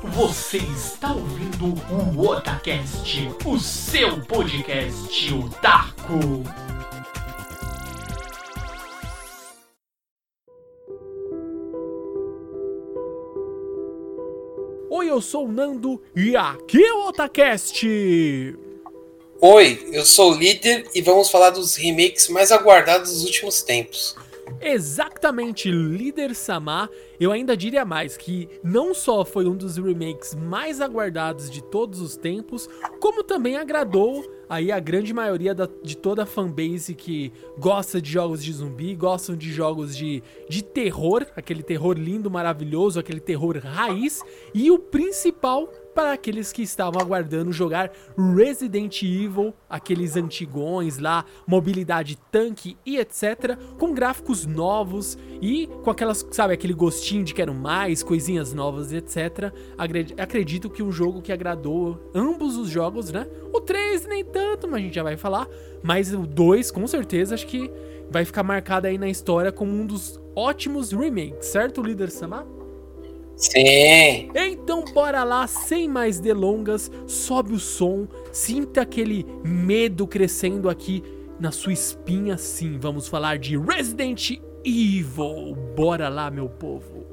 Você está ouvindo o Otacast, o seu podcast otaku. Oi, eu sou o Nando e aqui é o Otacast. Oi, eu sou o líder e vamos falar dos remakes mais aguardados dos últimos tempos. Exatamente, Líder Samar. Eu ainda diria mais que não só foi um dos remakes mais aguardados de todos os tempos, como também agradou aí a grande maioria da, de toda a fanbase que gosta de jogos de zumbi, gostam de jogos de, de terror, aquele terror lindo, maravilhoso, aquele terror raiz, e o principal para aqueles que estavam aguardando jogar Resident Evil, aqueles antigões lá, mobilidade tanque e etc, com gráficos novos e com aquelas, sabe, aquele gostinho de quero mais, coisinhas novas e etc. Acredito que um jogo que agradou ambos os jogos, né? O 3 nem tanto, mas a gente já vai falar, mas o 2 com certeza acho que vai ficar marcado aí na história como um dos ótimos remakes, certo, líder Samar? Sim. Então bora lá, sem mais delongas, sobe o som, sinta aquele medo crescendo aqui na sua espinha, sim. Vamos falar de Resident Evil. Bora lá, meu povo.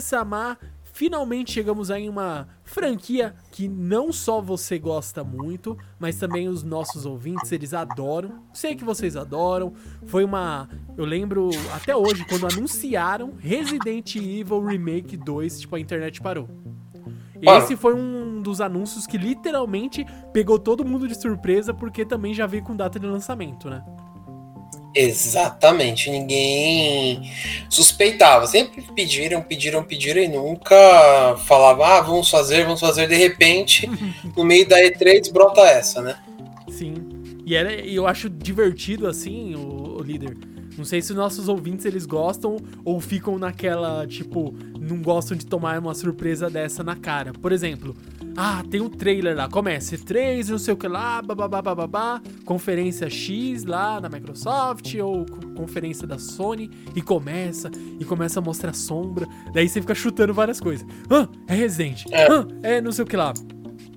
Samar, finalmente chegamos aí em uma franquia que não só você gosta muito, mas também os nossos ouvintes, eles adoram. Sei que vocês adoram. Foi uma, eu lembro até hoje quando anunciaram Resident Evil Remake 2, tipo a internet parou. Esse foi um dos anúncios que literalmente pegou todo mundo de surpresa porque também já veio com data de lançamento, né? Exatamente, ninguém suspeitava. Sempre pediram, pediram, pediram e nunca falava, ah, vamos fazer, vamos fazer. De repente, no meio da E3 brota essa, né? Sim. E era, eu acho divertido assim, o, o líder. Não sei se nossos ouvintes eles gostam ou ficam naquela, tipo, não gostam de tomar uma surpresa dessa na cara. Por exemplo, ah, tem um trailer lá, começa E3, não sei o que lá, babá, conferência X lá na Microsoft ou conferência da Sony e começa e começa a mostrar sombra, daí você fica chutando várias coisas. Ah, é Resident. Ah, é não sei o que lá.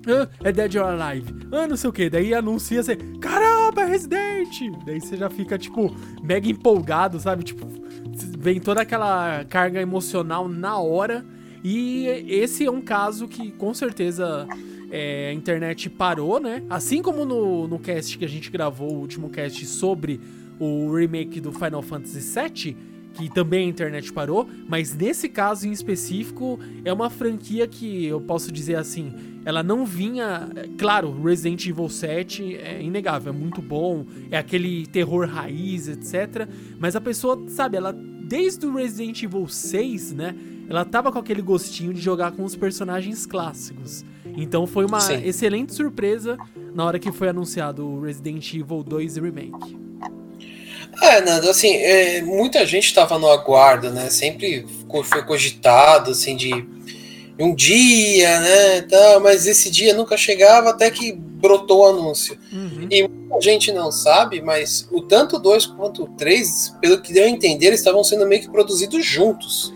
Ah, é Dead or Alive. Ah, não sei o que. Daí anuncia você, caramba, é Resident. Daí você já fica, tipo, mega empolgado, sabe? Tipo, vem toda aquela carga emocional na hora e esse é um caso que com certeza é, a internet parou, né? Assim como no, no cast que a gente gravou, o último cast sobre o remake do Final Fantasy VII, que também a internet parou, mas nesse caso em específico é uma franquia que eu posso dizer assim, ela não vinha, claro, Resident Evil 7 é inegável, é muito bom, é aquele terror raiz, etc, mas a pessoa, sabe, ela desde o Resident Evil 6, né, ela tava com aquele gostinho de jogar com os personagens clássicos. Então foi uma Sim. excelente surpresa na hora que foi anunciado o Resident Evil 2 Remake. É, Nando, assim, é, muita gente estava no aguardo, né? Sempre foi cogitado, assim, de um dia, né? Tá, mas esse dia nunca chegava até que brotou o anúncio. Uhum. E muita gente não sabe, mas o tanto 2 quanto o 3, pelo que deu a entender, estavam sendo meio que produzidos juntos.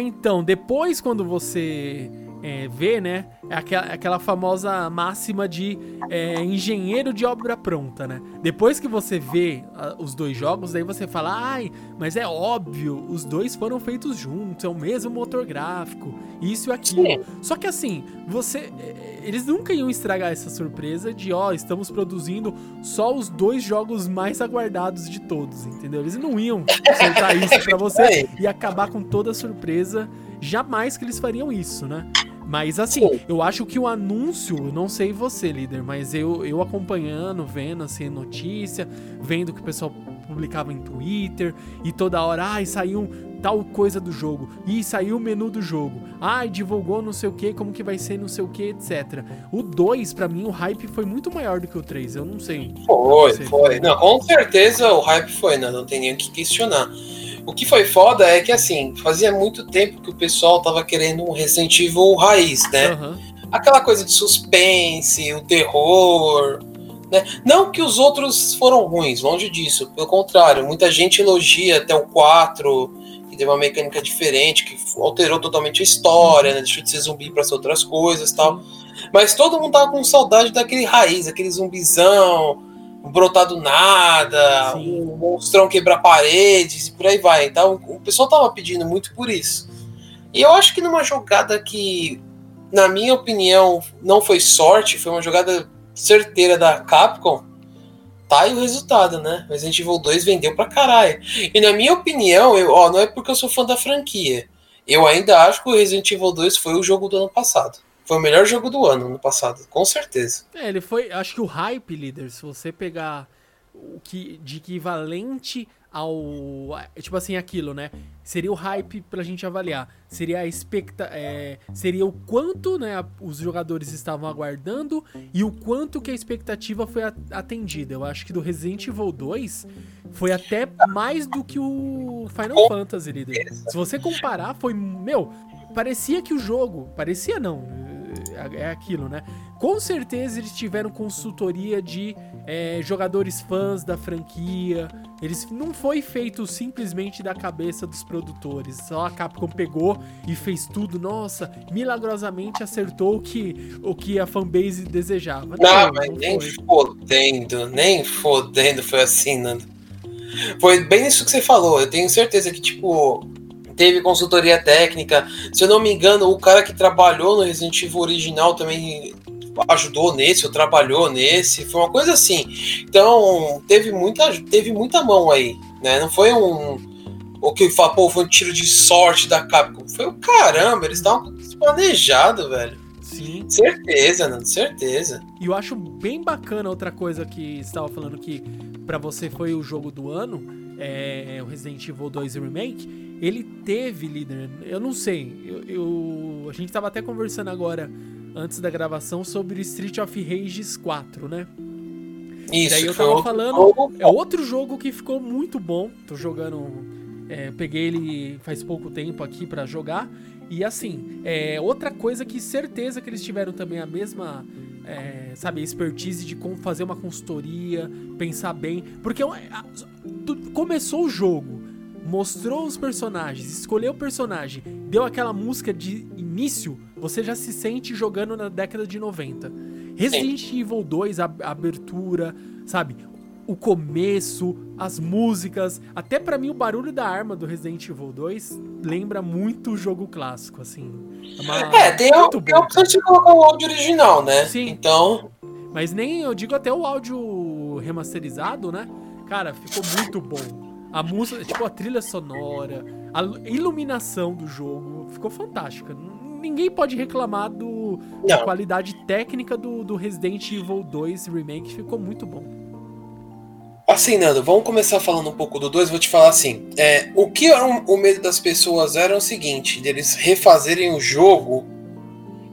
Então, depois quando você é, vê, né? É aquela, aquela famosa máxima de é, engenheiro de obra pronta, né? Depois que você vê uh, os dois jogos, daí você fala, ai, mas é óbvio, os dois foram feitos juntos, é o mesmo motor gráfico, isso e aquilo. Sim. Só que assim, você. É, eles nunca iam estragar essa surpresa de, ó, estamos produzindo só os dois jogos mais aguardados de todos, entendeu? Eles não iam soltar isso pra você e acabar com toda a surpresa. Jamais que eles fariam isso, né? Mas assim, Sim. eu acho que o anúncio, não sei você, líder, mas eu, eu acompanhando, vendo assim, notícia, vendo que o pessoal publicava em Twitter e toda hora, ai, saiu tal coisa do jogo, e saiu o menu do jogo, ai, divulgou não sei o que, como que vai ser, não sei o que, etc. O 2, para mim, o hype foi muito maior do que o 3, eu não sei. Foi, foi. Não, com certeza o hype foi, né? não tem nem o que questionar. O que foi foda é que, assim, fazia muito tempo que o pessoal tava querendo um Resident Evil raiz, né? Uhum. Aquela coisa de suspense, o terror, né? Não que os outros foram ruins, longe disso. Pelo contrário, muita gente elogia até o 4, que teve uma mecânica diferente, que alterou totalmente a história, né? deixou de ser zumbi para ser outras coisas tal. Mas todo mundo tava com saudade daquele raiz, aquele zumbizão, brotar do nada, Sim. um monstrão quebrar paredes e por aí vai. Então o pessoal tava pedindo muito por isso. E eu acho que numa jogada que, na minha opinião, não foi sorte, foi uma jogada certeira da Capcom, tá aí o resultado, né? Resident Evil 2 vendeu pra caralho. E na minha opinião, eu, ó, não é porque eu sou fã da franquia. Eu ainda acho que o Resident Evil 2 foi o jogo do ano passado. Foi o melhor jogo do ano no passado, com certeza. É, ele foi. Acho que o hype, líder, se você pegar o que de equivalente ao. Tipo assim, aquilo, né? Seria o hype pra gente avaliar. Seria a expecta é, Seria o quanto né, os jogadores estavam aguardando e o quanto que a expectativa foi atendida. Eu acho que do Resident Evil 2 foi até mais do que o Final Fantasy, líder. Se você comparar, foi. Meu, parecia que o jogo. Parecia não é, é aquilo, né? Com certeza eles tiveram consultoria de é, jogadores fãs da franquia. Eles não foi feito simplesmente da cabeça dos produtores. Só a Capcom pegou e fez tudo. Nossa, milagrosamente acertou o que, o que a fanbase desejava. Não, não mas não nem foi. fodendo, nem fodendo foi assim, Nando. Foi bem isso que você falou. Eu tenho certeza que, tipo, teve consultoria técnica. Se eu não me engano, o cara que trabalhou no Resident Evil original também ajudou nesse, ou trabalhou nesse, foi uma coisa assim. Então, teve muita, teve muita mão aí, né? Não foi um o que fala, pô, foi um tiro de sorte da Capcom. Foi o caramba, eles estavam planejados, velho. Sim. Certeza, Nando, certeza. E eu acho bem bacana outra coisa que estava falando que para você foi o jogo do ano, é, o Resident Evil 2 Remake ele teve, líder, eu não sei, eu, eu, a gente tava até conversando agora, antes da gravação, sobre Street of Rages 4, né? Isso, Daí eu tava falando, é outro jogo que ficou muito bom, tô jogando, é, peguei ele faz pouco tempo aqui para jogar, e assim, é outra coisa que certeza que eles tiveram também a mesma, é, sabe, expertise de como fazer uma consultoria, pensar bem, porque começou o jogo, mostrou os personagens, escolheu o personagem, deu aquela música de início, você já se sente jogando na década de 90. Resident. Evil 2, a, a abertura, sabe? O começo, as músicas, até para mim o barulho da arma do Resident Evil 2 lembra muito o jogo clássico, assim. É, uma... é tem, tem a opção de colocar o áudio original, né? Sim. Então. Mas nem, eu digo até o áudio remasterizado, né? Cara, ficou muito bom. A música, tipo, a trilha sonora, a iluminação do jogo ficou fantástica. Ninguém pode reclamar do, da qualidade técnica do, do Resident Evil 2 Remake, ficou muito bom. Assim, Nando, vamos começar falando um pouco do 2. Vou te falar assim: é, o que era o medo das pessoas era o seguinte, deles refazerem o jogo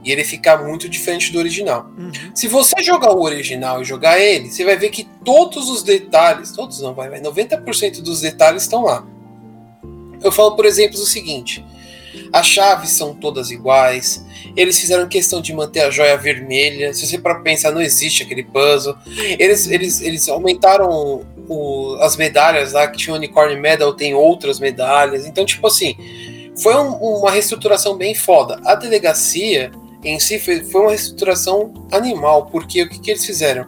e ele ficar muito diferente do original. Uhum. Se você jogar o original e jogar ele, você vai ver que todos os detalhes, todos não, vai, vai 90% dos detalhes estão lá. Eu falo, por exemplo, o seguinte: as chaves são todas iguais. Eles fizeram questão de manter a joia vermelha. Se você para pensar, não existe aquele puzzle. Eles, eles, eles aumentaram o, as medalhas lá, que tinha o Unicorn Medal, tem outras medalhas. Então, tipo assim, foi um, uma reestruturação bem foda. A delegacia em si foi, foi uma reestruturação animal, porque o que, que eles fizeram?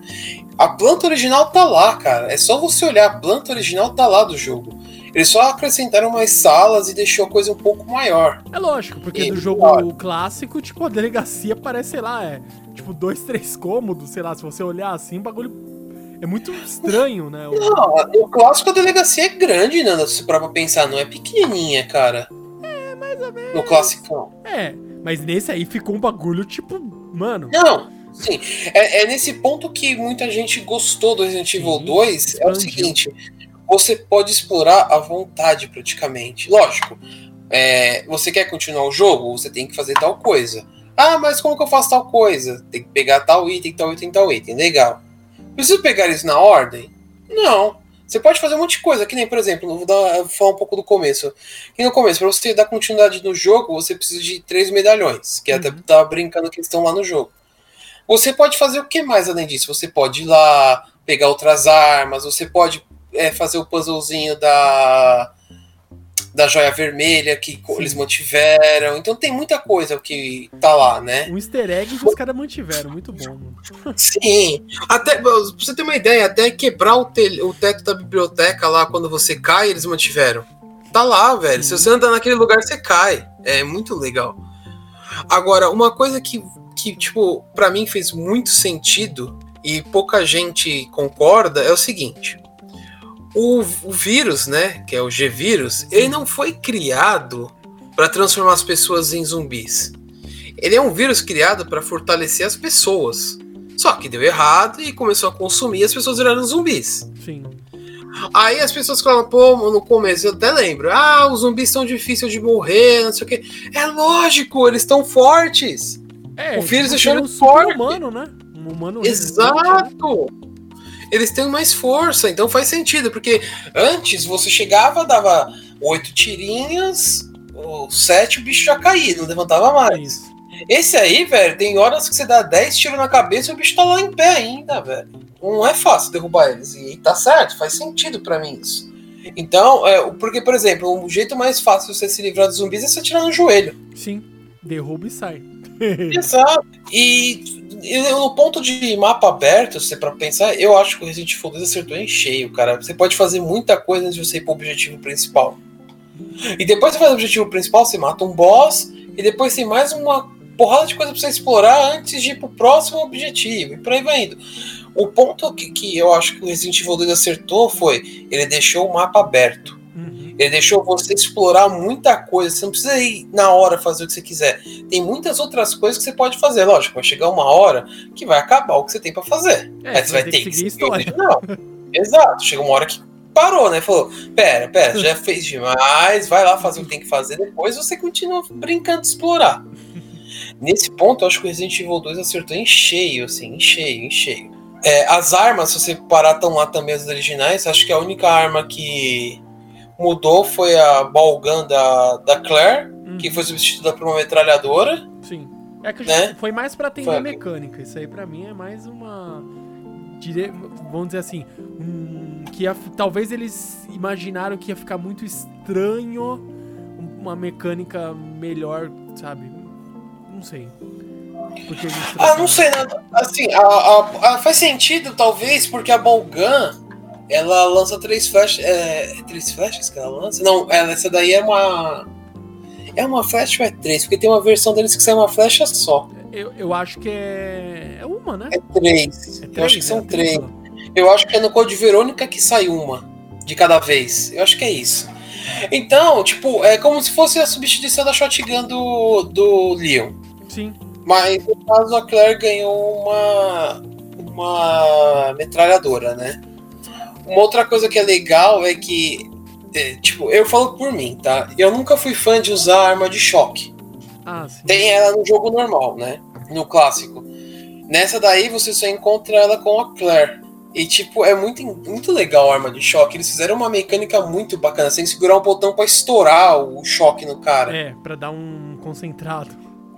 A planta original tá lá, cara. É só você olhar, a planta original tá lá do jogo. Eles só acrescentaram mais salas e deixou a coisa um pouco maior. É lógico, porque e, do jogo clássico, tipo, a delegacia parece, sei lá, é tipo dois, três cômodos, sei lá, se você olhar assim, o bagulho é muito estranho, né? O... Não, o clássico a delegacia é grande, Nanda, se pra pensar, não é pequenininha, cara. É, mais ou menos. No classicão. É, Mas nesse aí ficou um bagulho tipo, mano. Não, sim. É, é nesse ponto que muita gente gostou do Resident Evil Sim, 2. É o seguinte: você pode explorar à vontade, praticamente. Lógico, é, você quer continuar o jogo? Você tem que fazer tal coisa. Ah, mas como que eu faço tal coisa? Tem que pegar tal item, tal item, tal item. Legal. Preciso pegar isso na ordem? Não. Você pode fazer um monte de coisa, que nem, por exemplo, vou, dar, vou falar um pouco do começo. Que no começo, para você dar continuidade no jogo, você precisa de três medalhões, que até Uhum. tava brincando que estão lá no jogo. Você pode fazer o que mais além disso? Você pode ir lá, pegar outras armas, você pode é, fazer o puzzlezinho da, da joia vermelha que Sim. eles mantiveram. Então tem muita coisa que tá lá, né? Um easter egg que os caras mantiveram, muito bom, mano. Sim. Até, pra você ter uma ideia, até quebrar o, tel- o teto da biblioteca lá quando você cai, eles mantiveram. Tá lá, velho. Se você andar naquele lugar, você cai. É muito legal. Agora, uma coisa que, que tipo, pra mim fez muito sentido e pouca gente concorda é o seguinte. O, o vírus, né, que é o G-vírus, ele não foi criado para transformar as pessoas em zumbis. Ele é um vírus criado para fortalecer as pessoas. Só que deu errado e começou a consumir e as pessoas viraram zumbis. Sim. Aí as pessoas falam, pô, no começo eu até lembro, ah, os zumbis são difíceis de morrer, não sei o quê. É lógico, eles estão fortes. É, O vírus deixou seria ele um forte. humano, né? Um humano resistente, né? Eles têm mais força, então faz sentido, porque antes você chegava, dava oito tirinhas, ou sete, o bicho já caía, não levantava mais. Esse aí, velho, tem horas que você dá 10 tiros na cabeça e o bicho tá lá em pé ainda, velho. Não é fácil derrubar eles. E tá certo, faz sentido pra mim isso. Então, é, porque, por exemplo, o jeito mais fácil de você se livrar dos zumbis é você atirar no joelho. Sim. Derruba e sai. Exato. E, e no ponto de mapa aberto, é pra pensar, eu acho que o Resident Evil 2 acertou em cheio, cara. Você pode fazer muita coisa antes de você ir pro objetivo principal. E depois você faz o objetivo principal, você mata um boss, e depois tem mais uma porrada de coisa pra você explorar antes de ir pro próximo objetivo, e por aí vai indo. O ponto que, que eu acho que o Resident Evil 2 acertou foi, ele deixou o mapa aberto. Ele deixou você explorar muita coisa. Você não precisa ir na hora fazer o que você quiser. Tem muitas outras coisas que você pode fazer. Lógico, vai chegar uma hora que vai acabar o que você tem pra fazer. É, Aí você vai ter que seguir o história. original. Exato. Chega uma hora que parou, né? Falou: pera, pera, já fez demais, vai lá fazer o que tem que fazer. Depois você continua brincando de explorar. Nesse ponto, eu acho que o Resident Evil 2 acertou em cheio, assim, em cheio, em cheio. É, as armas, se você parar, estão lá também as originais. Acho que a única arma que mudou foi a Balgun da, da Claire, Uhum. que foi substituída por uma metralhadora. Sim. É que Né? foi mais pra atender Foi. a mecânica. Isso aí pra mim é mais uma. dire- Vamos dizer assim. Um... Que ia- talvez eles imaginaram que ia ficar muito estranho uma mecânica melhor, sabe? Não sei. Porque Ah, não sei, né? assim, a, a- a- faz sentido, talvez, porque a Balgun, ela lança três flechas, é, três flechas que ela lança? Não, ela- essa daí é uma, é uma flecha ou é três? Porque tem uma versão deles que sai uma flecha só, Eu, eu acho que é. É uma, né? é três, É eu acho que são é três, tripla. eu acho que é no Code Verônica que sai uma, de cada vez, eu acho que é isso. Então, tipo, é como se fosse a substituição da shotgun do, do Leon. Sim. Mas no caso a Claire ganhou uma, uma metralhadora, né? Uma outra coisa que é legal é que, é, tipo, eu falo por mim, tá? Eu nunca fui fã de usar arma de choque. Ah, sim. Tem ela no jogo normal, né? No clássico. Nessa daí você só encontra ela com a Claire. E, tipo, é muito, muito legal a arma de choque. Eles fizeram uma mecânica muito bacana. Você tem que segurar um botão pra estourar o choque no cara. É, pra dar um concentrado.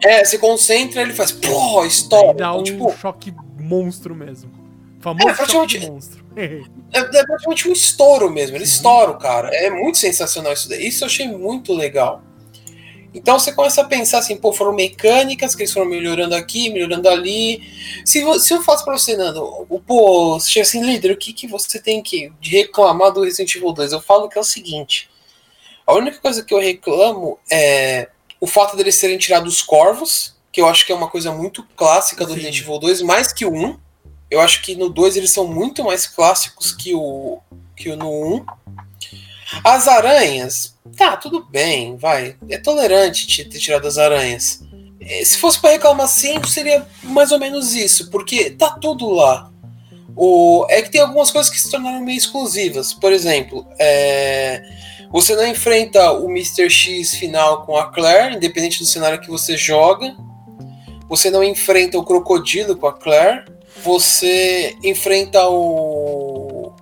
É, você concentra ele faz, pô, estoura. Dá Então, um tipo, choque monstro mesmo. Famoso É, praticamente- choque monstro. É, é praticamente um estouro mesmo. Ele estoura o cara. É muito sensacional isso daí. Isso eu achei muito legal. Então você começa a pensar assim, pô, foram mecânicas que eles foram melhorando aqui, melhorando ali. Se, se eu faço pra você, Nando, o- pô, você chega assim, líder, o que, que você tem que de reclamar do Resident Evil 2? Eu falo que é o seguinte: a única coisa que eu reclamo é o fato deles terem tirado os corvos, que eu acho que é uma coisa muito clássica do Sim. Resident Evil 2, mais que o 1. Eu acho que no 2 eles são muito mais clássicos que o, que o no 1. As aranhas, tá, tudo bem, vai. É tolerante te- ter tirado as aranhas. eh, se fosse para reclamar assim, seria mais ou menos isso, porque tá tudo lá. O, é que tem algumas coisas que se tornaram meio exclusivas. Por exemplo, é, você não enfrenta o Mr. X final com a Claire, independente do cenário que você joga. Você não enfrenta o Crocodilo com a Claire. Você enfrenta o,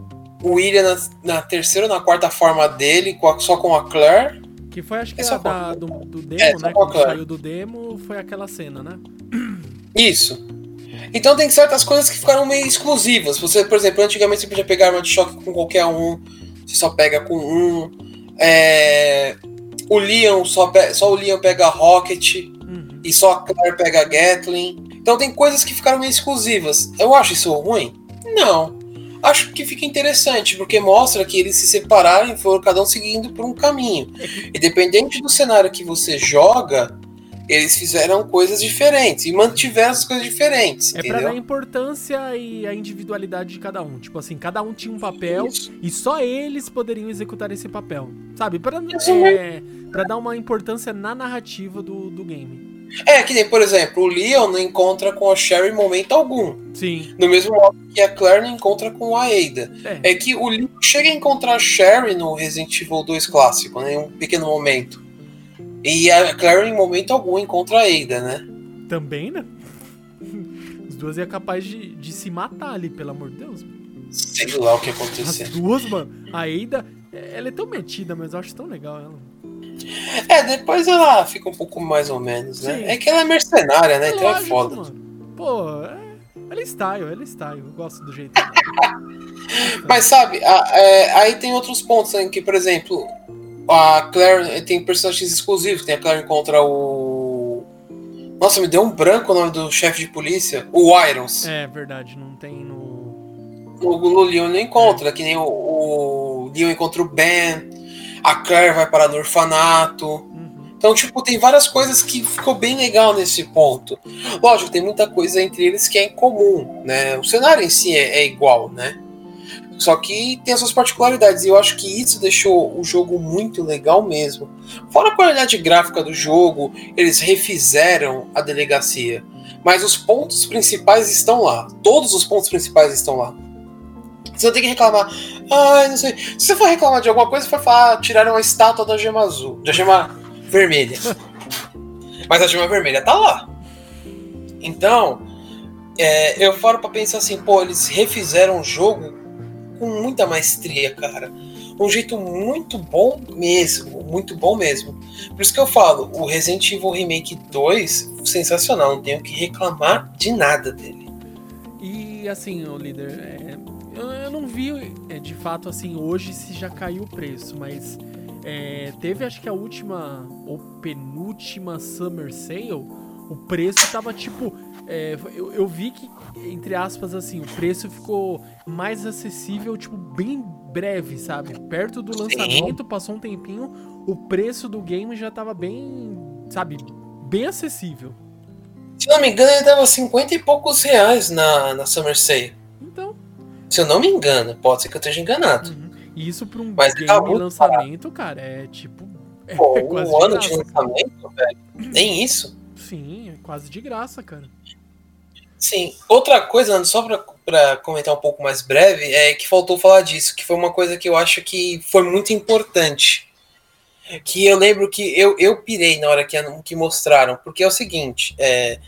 o William na, na terceira ou na quarta forma dele, com a, só com a Claire. Que foi, acho que é a da, do, do demo, é, né? Quando saiu do demo, foi aquela cena, né? Isso. Então tem certas coisas que ficaram meio exclusivas. Você, por exemplo, antigamente você podia pegar arma de choque com qualquer um, você só pega com um. É... O Leon só, pe... só o Leon pega Rocket uhum. e só a Claire pega Gatling. Então tem coisas que ficaram meio exclusivas. Eu acho isso ruim? Não acho que fica interessante, porque mostra que eles se separaram e foram cada um seguindo por um caminho. E dependente do cenário que você joga, eles fizeram coisas diferentes e mantiveram as coisas diferentes. É para dar importância e a individualidade de cada um. Tipo assim, cada um tinha um papel Isso. e só eles poderiam executar esse papel. Sabe? Para é, pra dar uma importância na narrativa do, do game. É, que nem, por exemplo, o Leon não encontra com a Sherry em momento algum. Sim. No mesmo modo que a Claire não encontra com a Ada. É. é que o Leon chega a encontrar a Sherry no Resident Evil 2 clássico, né, em um pequeno momento. E a Claire em momento algum encontra a Ada, né? Também, né? Os duas é capaz de, de se matar ali, pelo amor de Deus. Sei lá o que aconteceu. As duas, mano. A Ada, ela é tão metida, mas eu acho tão legal ela. É, depois ela fica um pouco mais ou menos, né? Sim. É que ela é mercenária, né? É então é foda. Mano. Pô, é... ela é style, ela é style. Eu gosto do jeito Mas sabe, a, é, aí tem outros pontos em que, por exemplo, a Claire tem personagens exclusivos. Tem a Claire contra o. Nossa, me deu um branco o nome do chefe de polícia. O Irons. É verdade, não tem no. O, o Leon não encontra, é. que nem o, o Leon encontra o Ben a Claire vai parar no orfanato. Uhum. Então, tipo, tem várias coisas que ficou bem legal nesse ponto. Lógico, tem muita coisa entre eles que é incomum, né? O cenário em si é, é igual, né? Só que tem as suas particularidades. E eu acho que isso deixou o jogo muito legal mesmo. Fora a qualidade gráfica do jogo, eles refizeram a delegacia. Mas os pontos principais estão lá. Todos os pontos principais estão lá. Você não tem que reclamar. Ai, não sei. Se você for reclamar de alguma coisa, você vai falar, tiraram a estátua da gema azul, da gema vermelha. Mas a gema vermelha tá lá. Então, é, eu falo para pensar assim, pô, eles refizeram o jogo com muita maestria, cara. Um jeito muito bom mesmo, muito bom mesmo. Por isso que eu falo, o Resident Evil Remake 2, sensacional, não tenho que reclamar de nada dele. E assim, o líder, é, eu, não vi é, de fato assim hoje se já caiu o preço, mas é, teve acho que a última ou penúltima Summer Sale, o preço tava tipo. É, eu, eu vi que, entre aspas, assim, o preço ficou mais acessível, tipo, bem breve, sabe? Perto do lançamento, passou um tempinho, o preço do game já tava bem, sabe, bem acessível. Se não me engano, ele dava 50 e poucos reais na, na Summer Sale. Se eu não me engano, pode ser que eu esteja enganado. Uhum. E isso pra um Mas game de lançamento, cara, é tipo. É Pô, um ano de, de lançamento, velho. Nem isso? Sim, é quase de graça, cara. Sim. Outra coisa, só pra comentar um pouco mais breve, é que faltou falar disso, que foi uma coisa que eu acho que foi muito importante. Que eu lembro que eu, eu pirei na hora que, que mostraram, porque é o seguinte, é,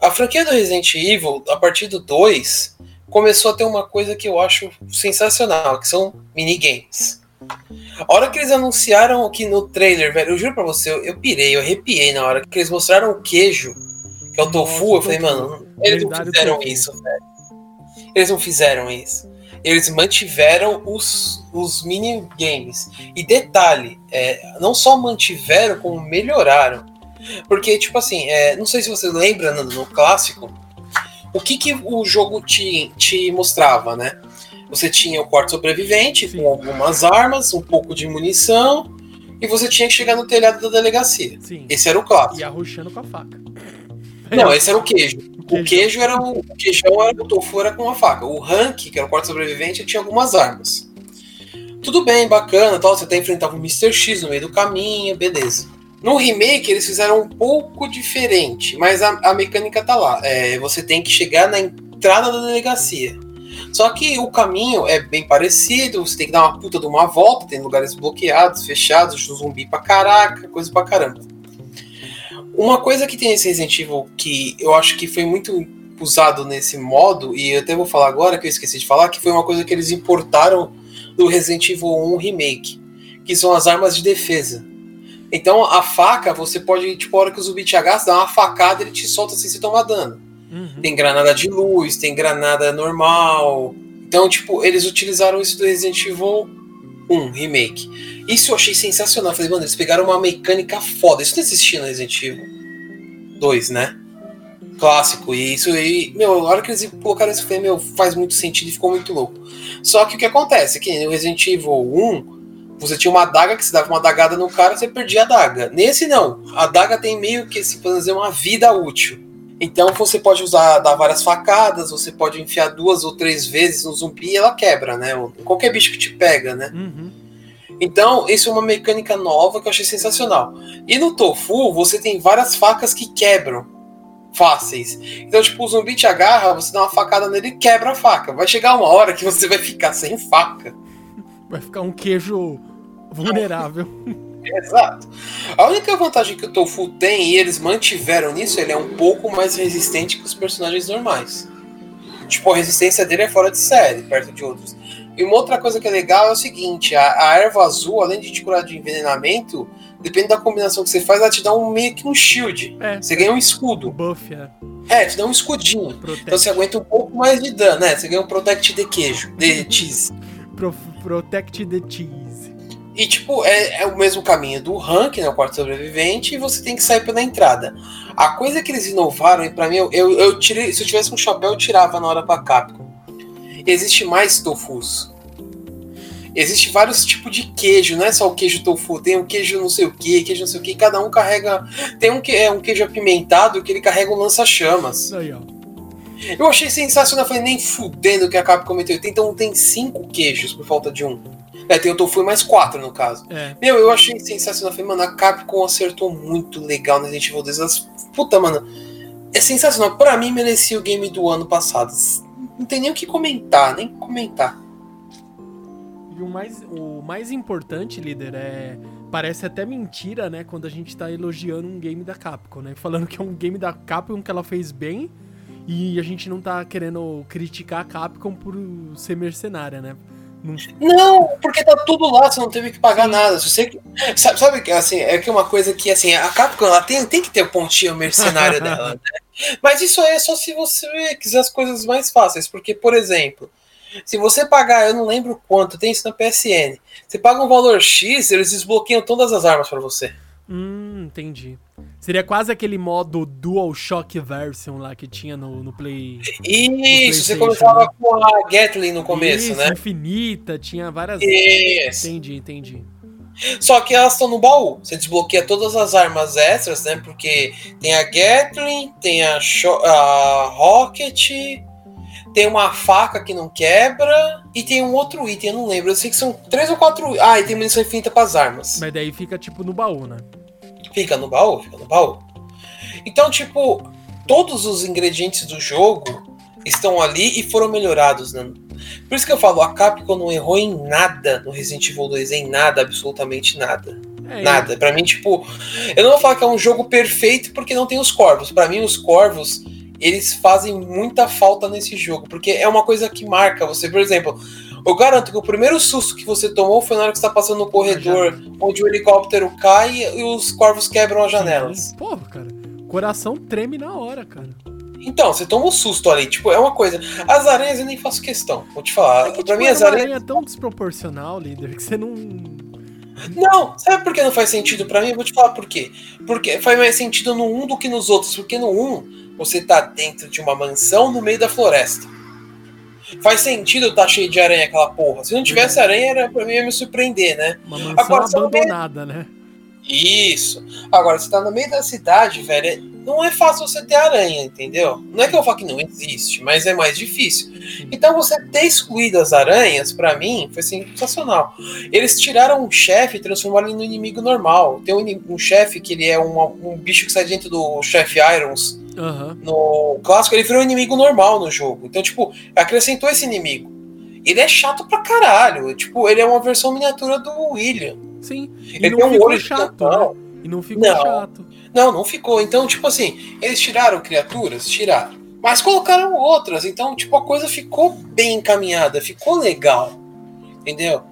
a franquia do Resident Evil, a partir do 2, começou a ter uma coisa que eu acho sensacional, que são minigames. A hora que eles anunciaram aqui no trailer, velho, eu juro pra você, eu, eu pirei, eu arrepiei na hora que eles mostraram o queijo, que é o tofu, eu falei, mano, eles não fizeram isso, velho. Eles não fizeram isso. Eles mantiveram os, os minigames. E detalhe, é, não só mantiveram, como melhoraram. Porque, tipo assim, é, não sei se você lembra no clássico, o que, que o jogo te, te mostrava, né? Você tinha o quarto sobrevivente Sim. com algumas armas, um pouco de munição, e você tinha que chegar no telhado da delegacia. Sim. Esse era o clássico. E arrochando com a faca. Não, esse era o queijo. O queijo, era o, o queijão era o tofu era com a faca. O rank, que era o quarto sobrevivente, tinha algumas armas. Tudo bem, bacana, tal. Você até enfrentava o Mr. X no meio do caminho, beleza. No remake, eles fizeram um pouco diferente, mas a, a mecânica tá lá. É, você tem que chegar na entrada da delegacia. Só que o caminho é bem parecido, você tem que dar uma puta de uma volta, tem lugares bloqueados, fechados, zumbi pra caraca, coisa pra caramba. Uma coisa que tem esse Resident Evil que eu acho que foi muito usado nesse modo, e eu até vou falar agora que eu esqueci de falar, que foi uma coisa que eles importaram do Resident Evil 1 Remake, que são as armas de defesa. Então a faca, você pode, tipo, a hora que o zumbi te agarra, dá uma facada ele te solta sem se tomar dano. Uhum. Tem granada de luz, tem granada normal. Então, tipo, eles utilizaram isso do Resident Evil 1 Remake. Isso eu achei sensacional. Eu falei, mano, eles pegaram uma mecânica foda. Isso não existia no Resident Evil 2, né? Clássico. E isso aí, meu, a hora que eles colocaram isso, eu falei, meu, faz muito sentido e ficou muito louco. Só que o que acontece? Que no Resident Evil 1 você tinha uma adaga que se dava uma dagada no cara, você perdia a adaga. Nesse não. A adaga tem meio que, se fazer uma vida útil. Então você pode usar, dar várias facadas, você pode enfiar duas ou três vezes no zumbi e ela quebra, né? Qualquer bicho que te pega, né? Uhum. Então, isso é uma mecânica nova que eu achei sensacional. E no Tofu, você tem várias facas que quebram fáceis. Então, tipo, o zumbi te agarra, você dá uma facada nele e quebra a faca. Vai chegar uma hora que você vai ficar sem faca. Vai ficar um queijo vulnerável. Exato. A única vantagem que o Tofu tem, e eles mantiveram nisso, ele é um pouco mais resistente que os personagens normais. Tipo, a resistência dele é fora de série, perto de outros. E uma outra coisa que é legal é o seguinte: a, a erva azul, além de te curar de envenenamento, depende da combinação que você faz, ela te dá um meio que um shield. É, você ganha um escudo. Buff, é. É, te dá um escudinho. Protect. Então você aguenta um pouco mais de dano, né? Você ganha um Protect de queijo, de cheese. Pro, protect the cheese. E, tipo, é, é, o mesmo caminho do rank, né? O quarto sobrevivente, e você tem que sair pela entrada. A coisa que eles inovaram, e pra mim, eu, eu, tirei. Se eu tivesse um chapéu, eu tirava na hora pra Capcom. Existe mais tofus. Existe vários tipos de queijo, não é só o queijo tofu, tem um queijo não sei o que, queijo não sei o que, cada um carrega. Tem um que é um queijo apimentado que ele carrega um lança-chamas. Aí, ó. Eu achei sensacional, eu falei, nem fudendo que a Capcom meteu. Então tem cinco queijos por falta de um. É, tem o Tofu mais quatro, no caso. É. Meu, eu achei sensacional. Falei, mano, a Capcom acertou muito legal no Resident Evil 2. Puta, mano, é sensacional. Pra mim, merecia o game do ano passado. Não tem nem o que comentar, nem comentar. E o mais, o mais importante, líder, é. Parece até mentira, né? Quando a gente tá elogiando um game da Capcom, né? Falando que é um game da Capcom que ela fez bem. E a gente não tá querendo criticar a Capcom por ser mercenária, né? Não, porque tá tudo lá, você não teve que pagar Sim. nada. Você, sabe, sabe assim, é que uma coisa que assim, a Capcom ela tem, tem que ter o pontinho mercenário dela, né? Mas isso aí é só se você quiser as coisas mais fáceis, porque, por exemplo, se você pagar, eu não lembro quanto, tem isso na PSN. Você paga um valor X, eles desbloqueiam todas as armas para você. Hum, entendi. Seria quase aquele modo DualShock version lá que tinha no, no Play. Isso, no você começava né? com a Gatling no começo, Isso, né? Infinita, tinha várias. Isso. Entendi, entendi. Só que elas estão no baú. Você desbloqueia todas as armas extras, né? Porque tem a Gatling, tem a, a Rocket, tem uma faca que não quebra e tem um outro item, eu não lembro. Eu sei que são três ou quatro. Ah, e tem munição infinita para as armas. Mas daí fica tipo no baú, né? Fica no baú, fica no baú. Então, tipo, todos os ingredientes do jogo estão ali e foram melhorados, né? Por isso que eu falo, a Capcom não errou em nada no Resident Evil 2, em nada, absolutamente nada. É, nada. Para mim, tipo, eu não vou falar que é um jogo perfeito porque não tem os corvos. Para mim, os corvos, eles fazem muita falta nesse jogo, porque é uma coisa que marca você. Por exemplo, eu garanto que o primeiro susto que você tomou foi na hora que você tá passando no corredor, onde o helicóptero cai e os corvos quebram as janelas. Porra, cara. Coração treme na hora, cara. Então, você toma um susto ali. Tipo, é uma coisa. As aranhas eu nem faço questão. Vou te falar. É que, pra tipo, mim, as aranhas. aranha é tão desproporcional, líder, que você não. Não, sabe por que não faz sentido para mim? Eu vou te falar por quê. Porque faz mais sentido no 1 do que nos outros. Porque no 1, você tá dentro de uma mansão no meio da floresta. Faz sentido estar tá cheio de aranha aquela porra. Se não tivesse uhum. aranha, era pra mim ia me surpreender, né? Uma mansão Agora, abandonada, meio... né? Isso. Agora, você tá no meio da cidade, velho. Não é fácil você ter aranha, entendeu? Não é que eu falo que não existe, mas é mais difícil. Então você ter excluído as aranhas, para mim, foi sensacional. Eles tiraram um chefe e transformaram ele no inimigo normal. Tem um, um chefe que ele é um, um bicho que sai dentro do chefe Irons. Aham. No clássico, ele virou um inimigo normal no jogo. Então, tipo, acrescentou esse inimigo. Ele é chato pra caralho. Tipo, ele é uma versão miniatura do William. Sim. E Ele não tem um ficou olho de chato, né? E não ficou Não. chato. Não, não ficou. Então, tipo assim, eles tiraram criaturas? Tiraram. Mas colocaram outras. Então, tipo, a coisa ficou bem encaminhada, ficou legal. Entendeu?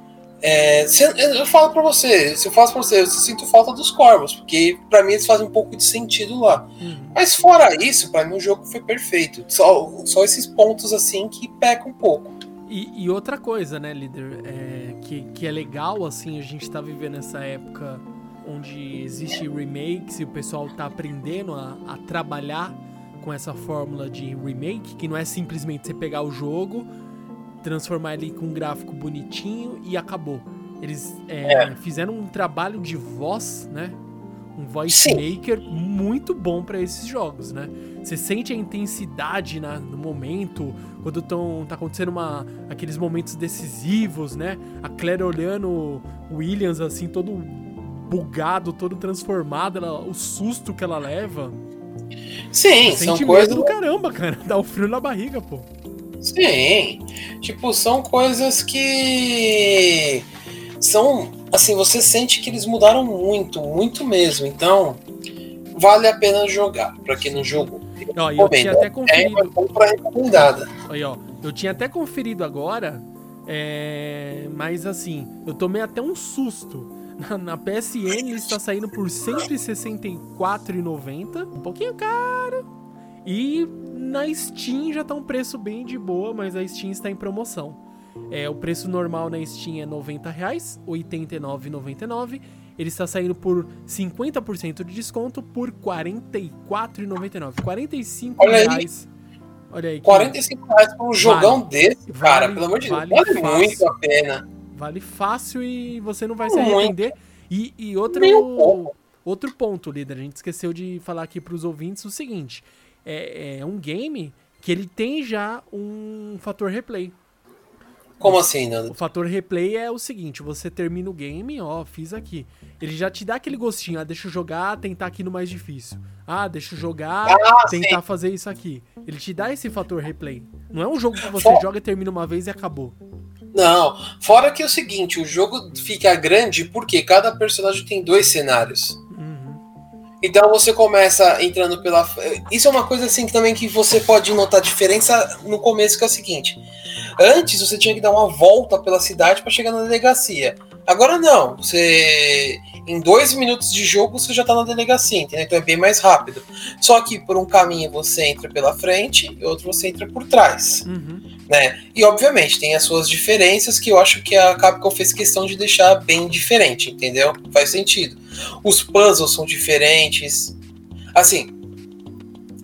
É, se- eu falo pra você, se eu faço pra você, eu sinto falta dos corvos, porque pra mim eles fazem um pouco de sentido lá. Uhum. Mas fora isso, pra mim o jogo foi perfeito. Só, só esses pontos assim que pecam um pouco. E, e outra coisa, né, líder, é, que, que é legal, assim, a gente tá vivendo essa época onde existe remakes e o pessoal tá aprendendo a, a trabalhar com essa fórmula de remake, que não é simplesmente você pegar o jogo, transformar ele com um gráfico bonitinho e acabou. Eles é, fizeram um trabalho de voz, né? Um voice Sim. maker muito bom pra esses jogos, né? Você sente a intensidade na- no momento, quando tão, tá acontecendo uma, aqueles momentos decisivos, né? A Claire olhando o Williams assim, todo bugado, todo transformado, ela- o susto que ela leva. Sim, Você são sente coisas. do caramba, cara. Dá um frio na barriga, pô. Sim. Tipo, são coisas que são assim, você sente que eles mudaram muito, muito mesmo. Então, vale a pena jogar para quem não jogou. Ó, eu tinha até É conferido. uma compra recomendada. Aí, ó, eu tinha até conferido agora, é, mas assim, eu tomei até um susto. Na, na PSN ele está saindo por R$ 164,90, um pouquinho caro. E na Steam já tá um preço bem de boa, mas a Steam está em promoção. É, o preço normal na Steam é 90 reais, R$ 89,99. Ele está saindo por 50% de desconto por R$ 44,99. R$ 45 Olha aí. reais. Olha aí. que 45 reais por um jogão desse, cara, Vale- pelo amor de vale Deus, vale muito a pena. Vale fácil e você não vai se arrepender. E, e outro, outro ponto, líder, a gente esqueceu de falar aqui pros ouvintes o seguinte: é, é um game que ele tem já um fator replay. Como assim, Nando? O fator replay é o seguinte: você termina o game, ó, fiz aqui. Ele já te dá aquele gostinho, ah, deixa eu jogar, tentar aqui no mais difícil. Ah, deixa eu jogar, Ah, tentar fazer isso aqui. Ele te dá esse fator replay. Não é um jogo que você Fo- joga, termina uma vez e acabou. Não, fora que é o seguinte, o jogo fica grande porque cada personagem tem dois cenários. Então você começa entrando pela. Isso é uma coisa assim também que você pode notar diferença no começo, que é o seguinte. Antes você tinha que dar uma volta pela cidade para chegar na delegacia. Agora não. Você. Em dois minutos de jogo você já tá na delegacia, entendeu? Então é bem mais rápido. Só que por um caminho você entra pela frente e outro você entra por trás Uhum. né? E obviamente tem as suas diferenças que eu acho que a Capcom fez questão de deixar bem diferente, entendeu? Faz sentido. Os puzzles são diferentes. Assim,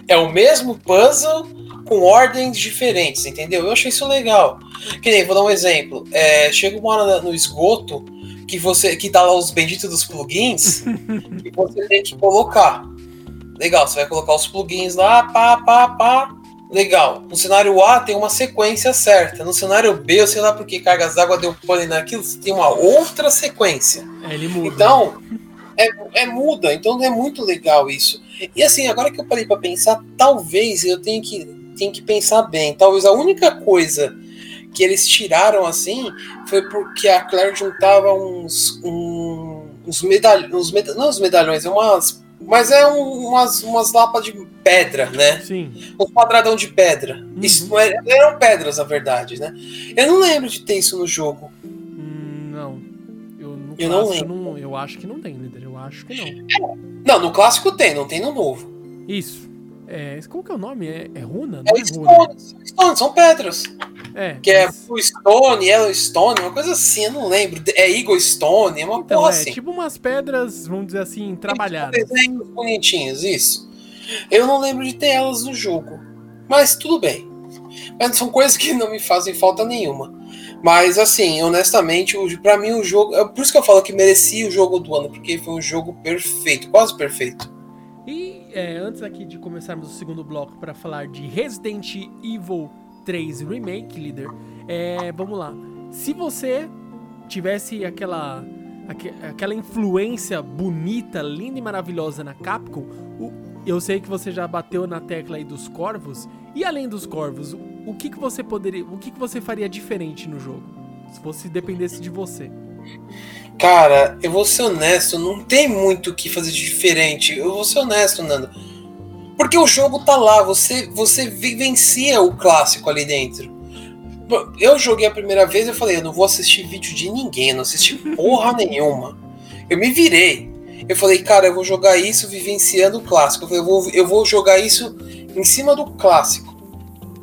é o mesmo puzzle com ordens diferentes, entendeu? Eu achei isso legal. Que nem, vou dar um exemplo. É, chega uma hora no esgoto que você que tá lá os benditos dos plugins e você tem que colocar. Legal, você vai colocar os plugins lá, pá, pá, pá. Legal. No cenário A tem uma sequência certa. No cenário B, eu sei lá porque cargas d'água deu pane naquilo, você tem uma outra sequência. É, ele muda. Então, é, é muda. Então é muito legal isso. E assim, agora que eu parei pra pensar, talvez eu tenha que, tenha que pensar bem. Talvez a única coisa que eles tiraram assim foi porque a Claire juntava uns. Um, uns medalhões. Meda não uns medalhões, é umas. Mas é um- umas, umas lapas de pedra, né? Sim. um quadradão de pedra. Uhum. Isso não era- eram pedras, na verdade, né? Eu não lembro de ter isso no jogo. Hum, não. Eu, no Eu não clássico não, eu acho que não tem, líder. Eu acho que não. Não, no clássico tem, não tem no novo. Isso. É, qual que é o nome? É, é Runa? Não É é, Runa. Stone, Stone, são pedras. É. Que é Blue Stone, Yellow Stone, uma coisa assim, eu não lembro. É Eagle Stone, é uma Então, porra é assim. tipo umas pedras, vamos dizer assim, trabalhadas. Tipo desenhos bonitinhos, isso. Eu não lembro de ter elas no jogo. Mas tudo bem. Mas são coisas que não me fazem falta nenhuma. Mas assim, honestamente, pra mim o jogo. É por isso que eu falo que merecia o jogo do ano, porque foi um jogo perfeito, quase perfeito. E é, antes aqui de começarmos o segundo bloco para falar de Resident Evil 3 Remake, líder, é, vamos lá. Se você tivesse aquela aquela influência bonita, linda e maravilhosa na Capcom, eu sei que você já bateu na tecla aí dos corvos. E além dos corvos, o que, que você poderia, o que, que você faria diferente no jogo? Se fosse dependesse de você. Cara, eu vou ser honesto, não tem muito o que fazer de diferente. Eu vou ser honesto, Nando. Porque o jogo tá lá, você você vivencia o clássico ali dentro. Eu joguei a primeira vez e falei, eu não vou assistir vídeo de ninguém, não assisti porra nenhuma. Eu me virei. Eu falei, cara, eu vou jogar isso vivenciando o clássico. Eu, falei, eu, vou, eu vou jogar isso em cima do clássico.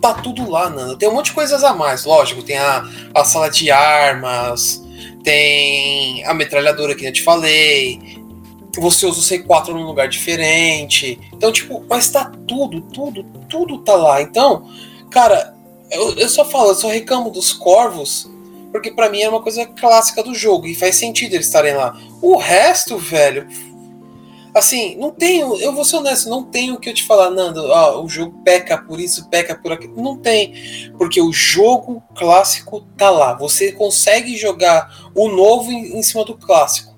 Tá tudo lá, Nando. Tem um monte de coisas a mais, lógico. Tem a, a sala de armas, tem a metralhadora que eu te falei. Você usa o C4 num lugar diferente. Então, tipo, mas tá tudo, tudo, tudo tá lá. Então, cara, eu, eu só falo, eu só reclamo dos corvos porque para mim é uma coisa clássica do jogo e faz sentido eles estarem lá. O resto, velho, assim, não tenho, eu vou ser honesto, não tenho o que eu te falar, Nando, o jogo peca por isso, peca por aquilo. Não tem, porque o jogo clássico tá lá. Você consegue jogar o novo em, em cima do clássico.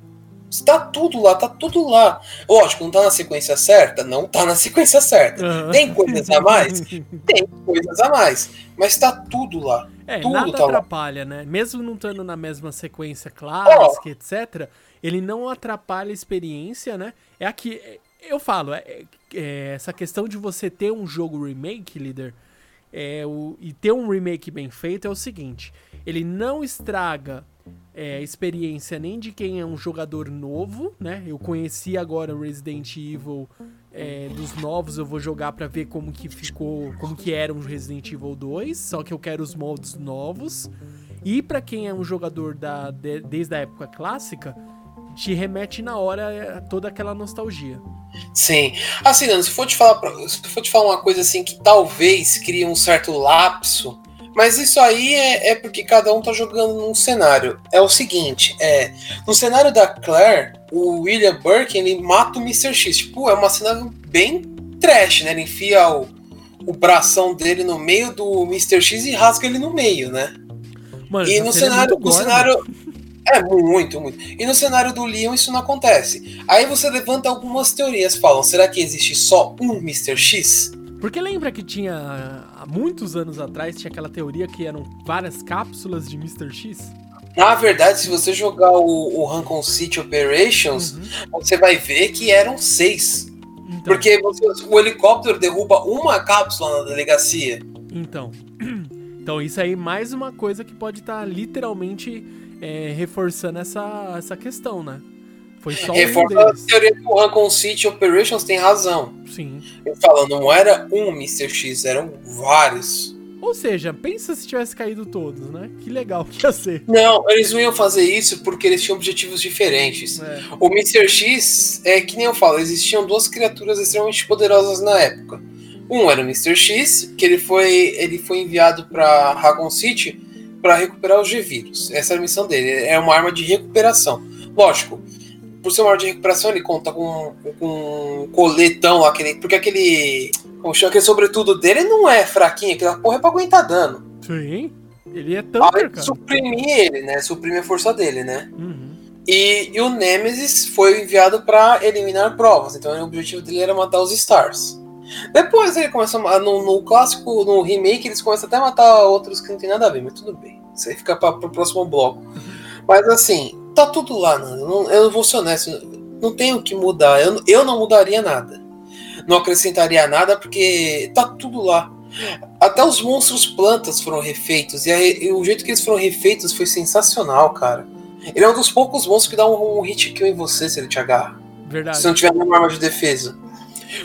Está tudo lá, tá tudo lá. Lógico, não tá na sequência certa? Não tá na sequência certa. Uhum. Tem coisas a mais? Tem coisas a mais. Mas tá tudo lá. É, tudo nada tá atrapalha, lá. né? Mesmo não estando na mesma sequência clássica, oh. etc., ele não atrapalha a experiência, né? É aqui. Eu falo, é, é, essa questão de você ter um jogo remake, líder, é, o, e ter um remake bem feito é o seguinte: ele não estraga é, experiência nem de quem é um jogador novo, né? Eu conheci agora Resident Evil é, dos novos, eu vou jogar para ver como que ficou, como que era um Resident Evil 2, só que eu quero os mods novos. E para quem é um jogador da, de, desde a época clássica, te remete na hora é, toda aquela nostalgia. Sim. Assim, se for te falar, se for te falar uma coisa assim que talvez crie um certo lapso mas isso aí é, é, porque cada um tá jogando num cenário. É o seguinte, é no cenário da Claire, o William Burke ele mata o Mr. X. Tipo, é uma cena bem trash, né? Ele enfia o, o bração dele no meio do Mr. X e rasga ele no meio, né? Mano, e no é cenário, é no cenário é muito, muito. E no cenário do Leon isso não acontece. Aí você levanta algumas teorias, falam, será que existe só um Mr. X? Porque lembra que tinha, há muitos anos atrás, tinha aquela teoria que eram várias cápsulas de Mr. X? Na verdade, se você jogar o, o Rancon City Operations, uhum. você vai ver que eram seis. Então. Porque você, o helicóptero derruba uma cápsula na delegacia. Então. Então, isso aí mais uma coisa que pode estar tá literalmente é, reforçando essa, essa questão, né? Foi só Reforça um a teoria do Rancon City Operations tem razão. Sim. Eu falo, não era um Mr. X, eram vários. Ou seja, pensa se tivesse caído todos, né? Que legal que ia ser. Não, eles não iam fazer isso porque eles tinham objetivos diferentes. É. O Mr. X, é que nem eu falo, existiam duas criaturas extremamente poderosas na época. Um era o Mr. X, que ele foi, ele foi enviado para Ragon City para recuperar os G-Vírus. Essa é a missão dele. É uma arma de recuperação. Lógico, por ser uma hora de recuperação, ele conta com, com um coletão aquele, porque aquele. Como chama, aquele sobretudo dele não é fraquinho, aquela porra é pra aguentar dano. Sim. Ele é tanto. cara. Suprimir ele, né? Suprimir a força dele, né? Uhum. E, e, o Nemesis foi enviado para eliminar provas. Então o objetivo dele era matar os Stars. Depois ele começa a, no, no clássico, no remake, eles começam até a matar outros que não tem nada a ver, mas tudo bem. Isso aí fica para o próximo bloco. Mas assim, tá tudo lá, Nando. Eu não vou ser honesto. Não tem o que mudar. Eu, eu não mudaria nada. Não acrescentaria nada porque tá tudo lá. Até os monstros plantas foram refeitos. E, a, e, o jeito que eles foram refeitos foi sensacional, cara. Ele é um dos poucos monstros que dá um, um hit kill em você se ele te agarra. Verdade. Se não tiver nenhuma arma de defesa.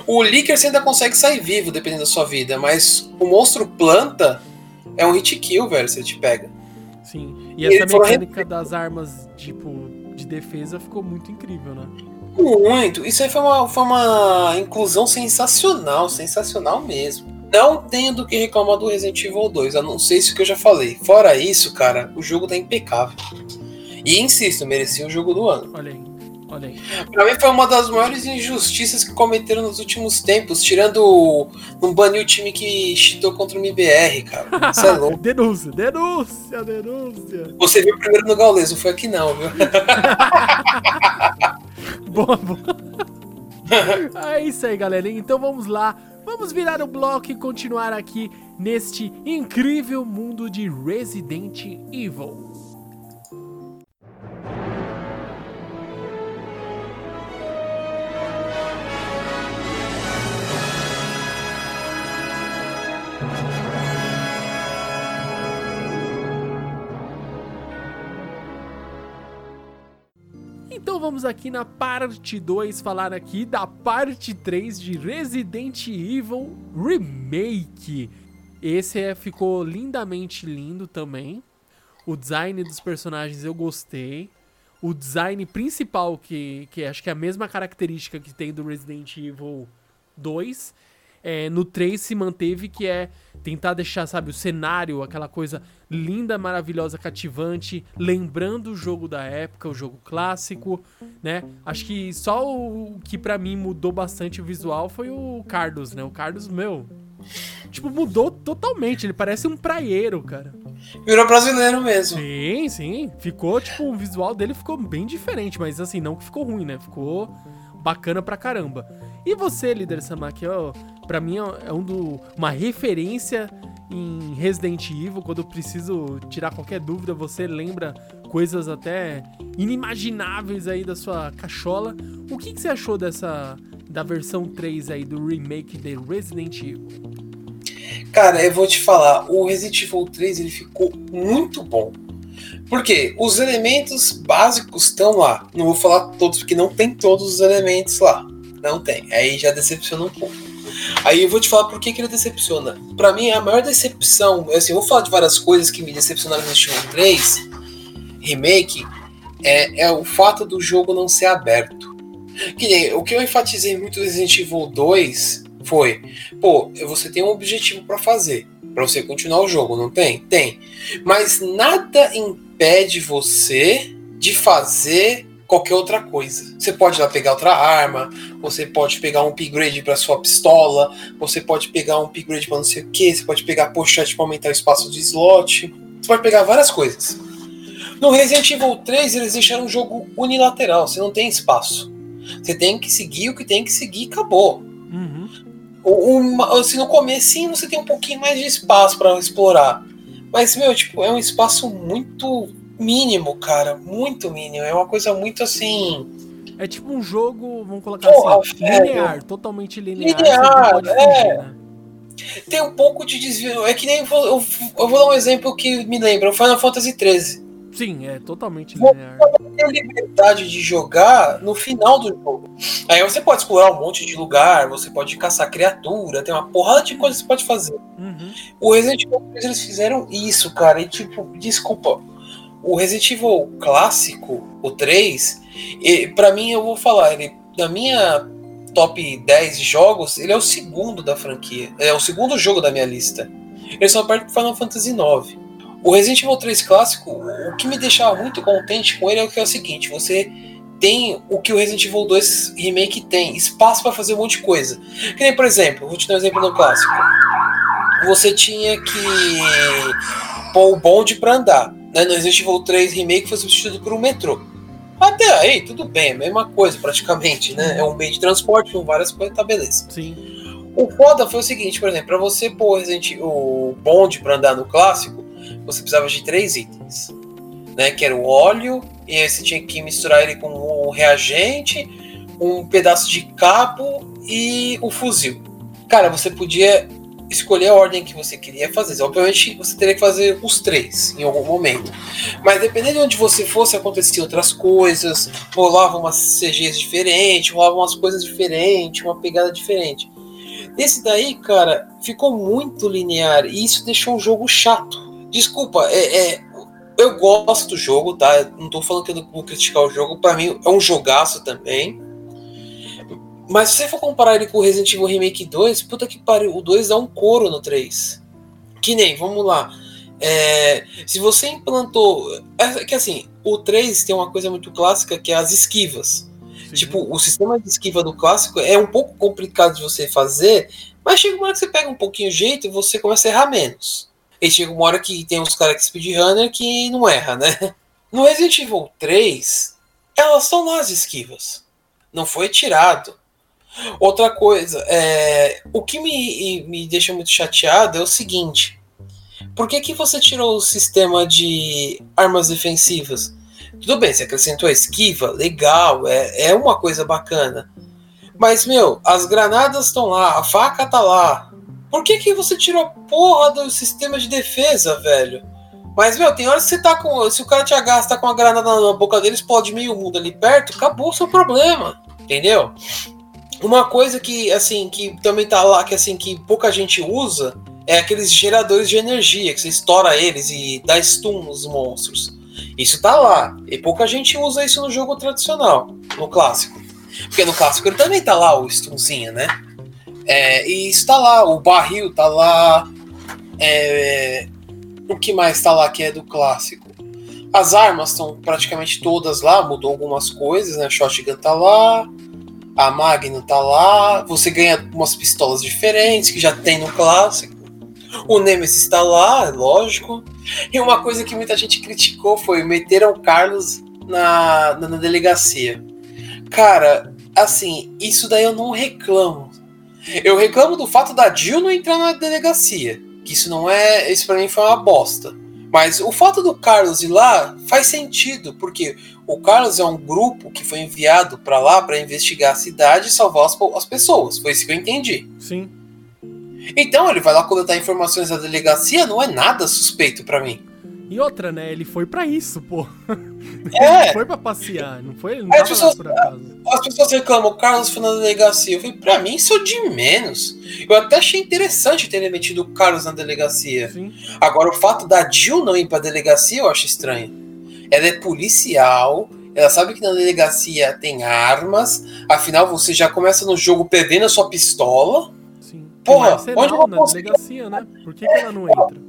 O Licker você ainda consegue sair vivo, dependendo da sua vida. Mas o monstro planta é um hit kill, velho, se ele te pega. Sim. E, e essa mecânica das armas, tipo, de defesa ficou muito incrível, né? Muito. Isso aí foi uma, foi uma inclusão sensacional, sensacional mesmo. Não tenho do que reclamar do Resident Evil 2, a não ser isso que eu já falei. Fora isso, cara, o jogo tá impecável. E insisto, merecia o jogo do ano. Olha aí. Olha aí. Pra mim foi uma das maiores injustiças que cometeram nos últimos tempos, tirando não banir o time que cheatou contra o MBR, cara. Isso é louco. denúncia, denúncia, denúncia. Você viu primeiro no Gaules, não foi aqui não, viu? boa, boa. É isso aí, galerinha. Então vamos lá. Vamos virar o bloco e continuar aqui neste incrível mundo de Resident Evil. Vamos aqui na parte 2 falar aqui da parte 3 de Resident Evil Remake. Esse é, ficou lindamente lindo também. O design dos personagens eu gostei. O design principal, que, que acho que é a mesma característica que tem do Resident Evil 2, é, no 3 se manteve, que é tentar deixar, sabe, o cenário, aquela coisa linda, maravilhosa, cativante, lembrando o jogo da época, o jogo clássico, né? Acho que só o que para mim mudou bastante o visual foi o Carlos, né? O Carlos, meu, tipo, mudou totalmente, ele parece um praieiro, cara. Virou brasileiro mesmo. Sim, sim. Ficou, tipo, o visual dele ficou bem diferente, mas assim, não que ficou ruim, né? Ficou bacana pra caramba. E você, líder Samaki, ó, pra mim é um do, uma referência em Resident Evil, quando eu preciso tirar qualquer dúvida, você lembra coisas até inimagináveis aí da sua cachola. O que, que você achou dessa da versão 3 aí do remake de Resident Evil? Cara, eu vou te falar, o Resident Evil 3 ele ficou muito bom. Porque os elementos básicos estão lá. Não vou falar todos, porque não tem todos os elementos lá. Não tem. Aí já decepciona um pouco. Aí eu vou te falar por que, que ele decepciona. Para mim, a maior decepção, assim, eu vou falar de várias coisas que me decepcionaram no Evil 3 Remake, é, é o fato do jogo não ser aberto. Que nem, o que eu enfatizei muito no Resident Evil 2 foi, pô, você tem um objetivo para fazer, para você continuar o jogo, não tem? Tem. Mas nada impede você de fazer qualquer outra coisa. Você pode ir lá pegar outra arma, você pode pegar um upgrade para sua pistola, você pode pegar um upgrade para não sei o que, você pode pegar pochete para aumentar o espaço de slot, você pode pegar várias coisas. No Resident Evil 3 eles deixaram um jogo unilateral, você não tem espaço. Você tem que seguir o que tem que seguir e acabou. Uhum. Uma, assim, no começo você tem um pouquinho mais de espaço para explorar. Mas, meu, tipo, é um espaço muito mínimo, cara. Muito mínimo. É uma coisa muito assim. É tipo um jogo, vamos colocar Porra, assim, velho. linear, totalmente linear. Linear, é. né? Tem um pouco de desvio. É que nem. Eu vou, eu, eu vou dar um exemplo que me lembra: o Final Fantasy XIII. Sim, é totalmente linear. Você tem a liberdade de jogar no final do jogo. Aí você pode explorar um monte de lugar, você pode caçar criatura, tem uma porrada de coisas que você pode fazer. Uhum. O Resident Evil eles fizeram isso, cara. E tipo, desculpa, o Resident Evil clássico, o 3, para mim eu vou falar, ele na minha top 10 jogos, ele é o segundo da franquia. É o segundo jogo da minha lista. Ele só perde pro Final Fantasy IX. O Resident Evil 3 clássico, o que me deixava muito contente com ele é o que é o seguinte, você tem o que o Resident Evil 2 Remake tem, espaço para fazer um monte de coisa. Que nem, por exemplo, vou te dar um exemplo no clássico. Você tinha que pôr o bonde para andar né, no Resident Evil 3 Remake foi substituído por um metrô. Até aí, tudo bem, a mesma coisa praticamente, né? É um meio de transporte com várias coisas, tá beleza. Sim. O foda foi o seguinte, por exemplo, para você pôr o bonde para andar no clássico, você precisava de três itens, né? Que era o óleo, e aí você tinha que misturar ele com um reagente, um pedaço de cabo e o fuzil. Cara, você podia escolher a ordem que você queria fazer. Obviamente, você teria que fazer os três em algum momento. Mas dependendo de onde você fosse, aconteciam outras coisas, rolavam umas CGs diferentes, rolavam umas coisas diferentes, uma pegada diferente. Esse daí, cara, ficou muito linear e isso deixou o jogo chato. Desculpa, é, é eu gosto do jogo, tá? Não tô falando que eu não vou criticar o jogo, para mim é um jogaço também. Mas se você for comparar ele com o Resident Evil Remake 2, puta que pariu, o 2 dá um couro no 3. Que nem, vamos lá. É, se você implantou. É que assim, o 3 tem uma coisa muito clássica que é as esquivas. Sim. Tipo, o sistema de esquiva do clássico é um pouco complicado de você fazer, mas chega uma hora que você pega um pouquinho o jeito e você começa a errar menos. E chega uma hora que tem uns caras que speedrunner que não erra, né? No Resident Evil 3, elas estão lá as esquivas. Não foi tirado. Outra coisa, é, o que me, me deixa muito chateado é o seguinte: por que, que você tirou o sistema de armas defensivas? Tudo bem, você acrescentou a esquiva, legal, é, é uma coisa bacana. Mas, meu, as granadas estão lá, a faca tá lá. Por que, que você tirou a porra do sistema de defesa, velho? Mas, meu, tem horas que você tá com. Se o cara te agasta tá com a granada na boca dele, explode meio mundo ali perto, acabou o seu problema. Entendeu? Uma coisa que, assim, que também tá lá, que assim, que pouca gente usa, é aqueles geradores de energia, que você estoura eles e dá stun nos monstros. Isso tá lá. E pouca gente usa isso no jogo tradicional, no clássico. Porque no clássico ele também tá lá, o stunzinho, né? É, e isso tá lá, o barril tá lá. É, o que mais tá lá que é do clássico? As armas estão praticamente todas lá, mudou algumas coisas, né? Shotgun tá lá, a Magno tá lá, você ganha umas pistolas diferentes que já tem no clássico. O Nemesis está lá, lógico. E uma coisa que muita gente criticou foi meteram o Carlos na, na, na delegacia. Cara, assim, isso daí eu não reclamo. Eu reclamo do fato da Jill não entrar na delegacia. Que isso não é. Isso pra mim foi uma bosta. Mas o fato do Carlos ir lá faz sentido, porque o Carlos é um grupo que foi enviado para lá para investigar a cidade e salvar as, as, pessoas. Foi isso que eu entendi. Sim. Então ele vai lá coletar informações da delegacia, não é nada suspeito para mim. E outra, né? Ele foi para isso, pô. É. Ele foi pra passear, não foi? Não as, pessoas, as pessoas reclamam, o Carlos foi na delegacia. Eu falei, pra mim isso é de menos. Eu até achei interessante ter metido o Carlos na delegacia. Sim. Agora, o fato da Jill não ir pra delegacia, eu acho estranho. Ela é policial, ela sabe que na delegacia tem armas, afinal você já começa no jogo perdendo a sua pistola. Porra, onde ela na delegacia, né? Por que, que ela não entra?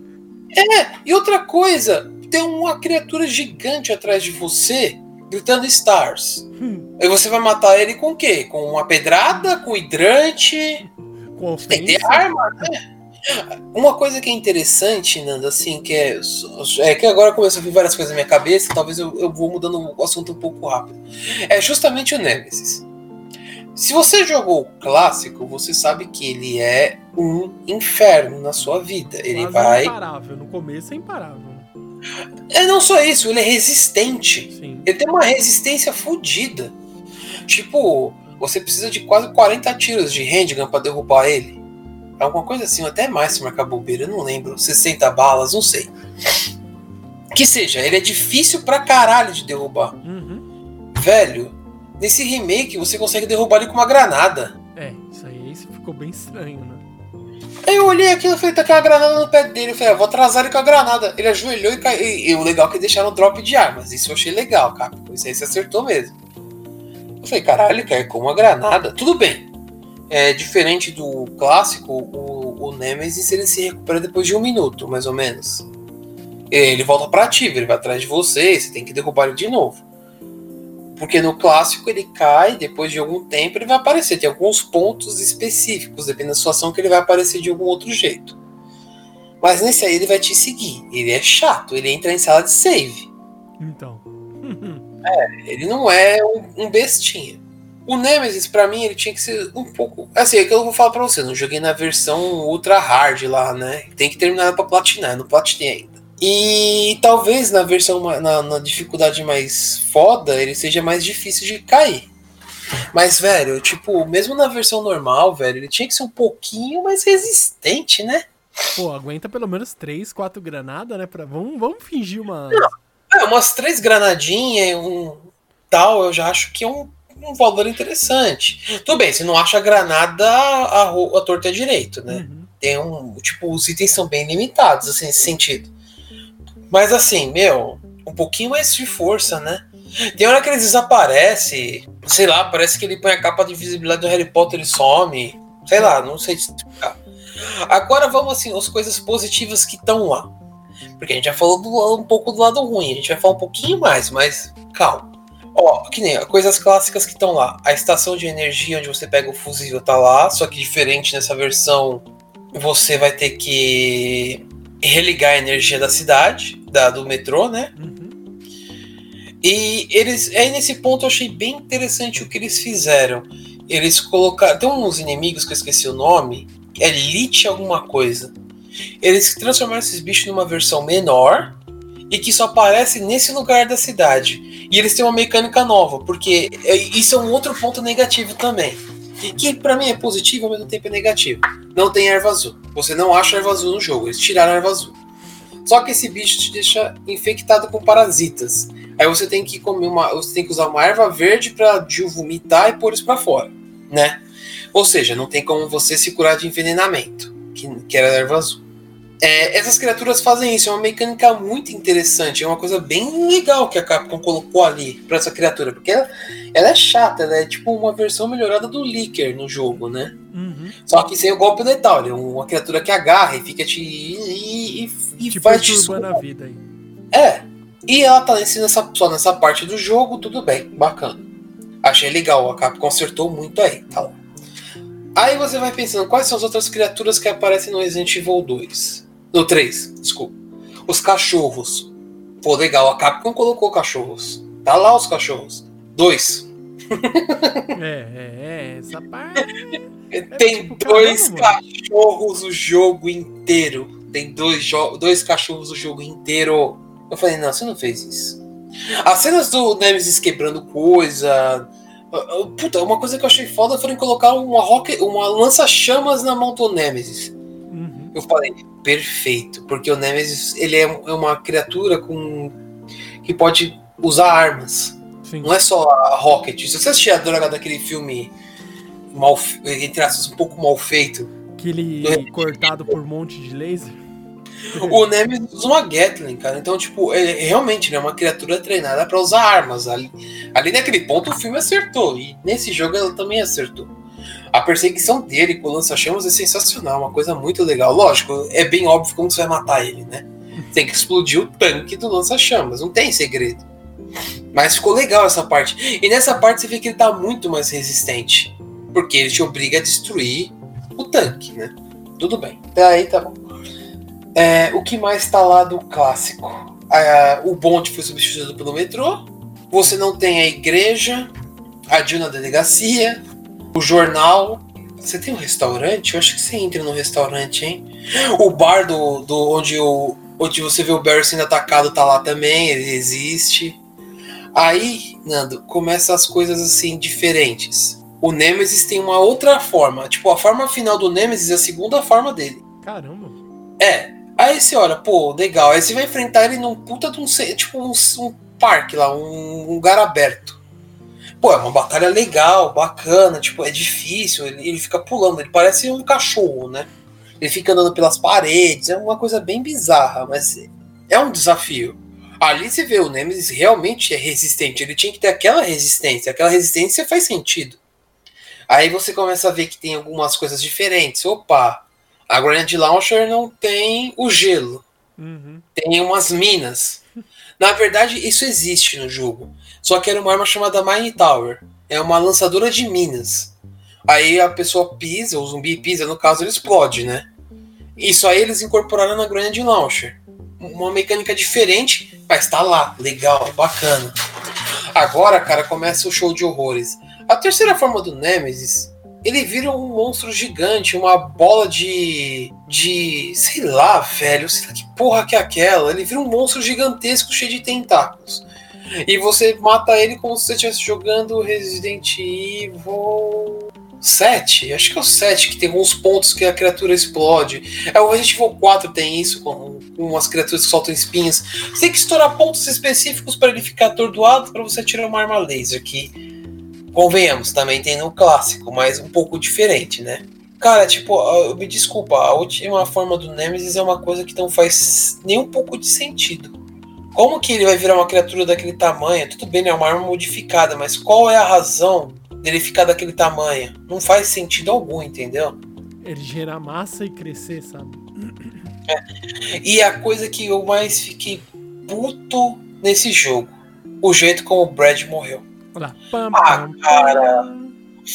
É, e outra coisa, tem uma criatura gigante atrás de você gritando Stars. Hum. Aí você vai matar ele com o quê? Com uma pedrada, com hidrante? Com tem que ter arma, né? Uma coisa que é interessante, Nando, assim, que é, é que agora começou a vir várias coisas na minha cabeça, talvez eu, eu vou mudando o assunto um pouco rápido. É justamente o Nemesis. Se você jogou o clássico, você sabe que ele é um inferno na sua vida. Ele Quase vai. É imparável. No começo é imparável. É não só isso, ele é resistente. Sim. Ele tem uma resistência fodida. Tipo, você precisa de quase 40 tiros de handgun para derrubar ele. Alguma coisa assim, até mais se marcar bobeira, eu não lembro. 60 balas, não sei. Que seja, ele é difícil pra caralho de derrubar. Uhum. Velho, Nesse remake, você consegue derrubar ele com uma granada. É, isso aí ficou bem estranho, né? Aí eu olhei aquilo e falei, tá com uma granada no pé dele. Eu falei, ah, vou atrasar ele com a granada. Ele ajoelhou e caiu. E, o legal é que deixaram o drop de armas. Isso eu achei legal, cara. Isso aí você acertou mesmo. Eu falei, caralho, ele caiu com uma granada. Tudo bem. É diferente do clássico, o, o Nemesis ele se recupera depois de um minuto, mais ou menos. Ele volta pra ativa, ele vai atrás de você, você tem que derrubar ele de novo. Porque no clássico ele cai, depois de algum tempo ele vai aparecer. Tem alguns pontos específicos, dependendo da situação, que ele vai aparecer de algum outro jeito. Mas nesse aí ele vai te seguir. Ele é chato, ele entra em sala de save. Então. é, ele não é um, um bestinha. O Nemesis, para mim, ele tinha que ser um pouco. Assim, é que eu vou falar pra você, não joguei na versão ultra hard lá, né? Tem que terminar pra platinar, não platinei ainda. E talvez na versão, na, na, dificuldade mais foda, ele seja mais difícil de cair. Mas, velho, tipo, mesmo na versão normal, velho, ele tinha que ser um pouquinho mais resistente, né? Pô, aguenta pelo menos 3, 4 granadas, né? Pra... Vamos, vamos fingir uma. é, umas três granadinhas, um tal, eu já acho que é um, um valor interessante. Tudo bem, você não acha a granada a, a torta direito, né? Uhum. Tem um. Tipo, os itens são bem limitados, assim, nesse sentido. Mas assim, meu, um pouquinho mais de força, né? Tem hora que ele desaparece, sei lá, parece que ele põe a capa de invisibilidade do Harry Potter e some. Sei lá, não sei explicar. Agora vamos assim, as coisas positivas que estão lá. Porque a gente já falou do, um pouco do lado ruim, a gente vai falar um pouquinho mais, mas calma. Ó, que nem coisas clássicas que estão lá. A estação de energia onde você pega o fusível tá lá, só que diferente nessa versão, você vai ter que religar a energia da cidade, da, do metrô, né? Uhum. E eles. Aí nesse ponto eu achei bem interessante o que eles fizeram. Eles colocaram. Tem uns inimigos que eu esqueci o nome. É Lich alguma coisa. Eles transformaram esses bichos numa versão menor e que só aparece nesse lugar da cidade. E eles têm uma mecânica nova, porque é, isso é um outro ponto negativo também. Que para mim é positivo ao mesmo tempo é negativo. Não tem erva azul. Você não acha erva azul no jogo, eles tiraram a erva azul. Só que esse bicho te deixa infectado com parasitas. Aí você tem que comer uma, você tem que usar uma erva verde para vomitar e pôr isso para fora, né? Ou seja, não tem como você se curar de envenenamento, que, que era a erva azul. É, essas criaturas fazem isso, é uma mecânica muito interessante, é uma coisa bem legal que a Capcom colocou ali para essa criatura, porque ela, ela, é chata, ela é tipo uma versão melhorada do Licker no jogo, né? Uhum. Só que sem o golpe letal, é uma criatura que agarra e fica te. e, e, e Tipo, faz te perturbando a vida aí. É, e ela tá nesse, nessa, só nessa parte do jogo, tudo bem, bacana. Achei legal, a Capcom consertou muito aí, tá lá. Aí você vai pensando, quais são as outras criaturas que aparecem no Resident Evil 2? No 3, desculpa. Os cachorros. Pô, legal, a Capcom colocou cachorros. Tá lá os cachorros. Dois. É, é, é, essa parte. Tem tipo, dois caramba, cachorros o jogo inteiro. Tem dois, dois cachorros o jogo inteiro. Eu falei, não, você não fez isso. As cenas do Nemesis quebrando coisa. ah, ah, Puta, uma coisa que eu achei foda foi em colocar uma, rocket, uma lança-chamas na mão do Nemesis. Eu falei, perfeito, porque o Nemesis ele é é uma criatura com que pode usar armas. Sim. Não é só a Rocket. Se você assistir a droga daquele filme mal, entre aspas, um pouco mal feito, Aquele cortado por um monte de laser. o Nemesis usa uma Gatling, cara. Então, tipo, ele, realmente ele é uma criatura treinada pra usar armas. Ali, ali naquele ponto o filme acertou. E nesse jogo ela também acertou. A perseguição dele com o lança-chamas é sensacional, uma coisa muito legal. Lógico, é bem óbvio como você vai matar ele, né? Tem que explodir o tanque do lança-chamas, não tem segredo. Mas ficou legal essa parte. E nessa parte você vê que ele tá muito mais resistente. Porque ele te obriga a destruir o tanque, né? Tudo bem. Até aí tá bom. É, o que mais tá lá do clássico? Ah, o bonde foi substituído pelo metrô. Você não tem a igreja, a na delegacia, o jornal. Você tem um restaurante? Eu acho que você entra no restaurante, hein? O bar do, do onde, o, onde você vê o Barry sendo atacado tá lá também, ele existe. Aí, Nando, começa as coisas assim diferentes. O Nemesis tem uma outra forma. Tipo, a forma final do Nemesis é a segunda forma dele. Caramba. É. Aí você olha, pô, legal. Aí você vai enfrentar ele num puta de um. Tipo, um, um parque lá, um, um lugar aberto. Pô, é uma batalha legal, bacana. Tipo, é difícil. Ele, ele fica pulando. Ele parece um cachorro, né? Ele fica andando pelas paredes. É uma coisa bem bizarra, mas é um desafio. Ali você vê o Nemesis realmente é resistente. Ele tinha que ter aquela resistência. Aquela resistência faz sentido. Aí você começa a ver que tem algumas coisas diferentes. Opa, a Grand Launcher não tem o gelo, Uhum. tem umas minas. Na verdade, isso existe no jogo. Só que era uma arma chamada Mine Tower. É uma lançadora de minas. Aí a pessoa pisa, o zumbi pisa, no caso ele explode, né? Isso aí eles incorporaram na Grand Launcher. Uma mecânica diferente, mas tá lá, legal, bacana. Agora, cara, começa o show de horrores. A terceira forma do Nemesis, ele vira um monstro gigante, uma bola de. de. sei lá, velho, sei lá que porra que é aquela. Ele vira um monstro gigantesco cheio de tentáculos. E você mata ele como se você estivesse jogando Resident Evil 7. Acho que é o 7 que tem alguns pontos que a criatura explode. É o Resident Evil 4 tem isso, com, com umas criaturas que soltam espinhas. Você tem que estourar pontos específicos para ele ficar atordoado para você tirar uma arma laser que convenhamos, também tem no clássico, mas um pouco diferente, né? Cara, tipo, me desculpa, a última forma do Nemesis é uma coisa que não faz nem um pouco de sentido. Como que ele vai virar uma criatura daquele tamanho? Tudo bem, né? É uma arma modificada, mas qual é a razão dele ficar daquele tamanho? Não faz sentido algum, entendeu? Ele gerar massa e crescer, sabe? E a coisa que eu mais fiquei puto nesse jogo. o jeito como o Brad morreu. Olha lá. ah, cara.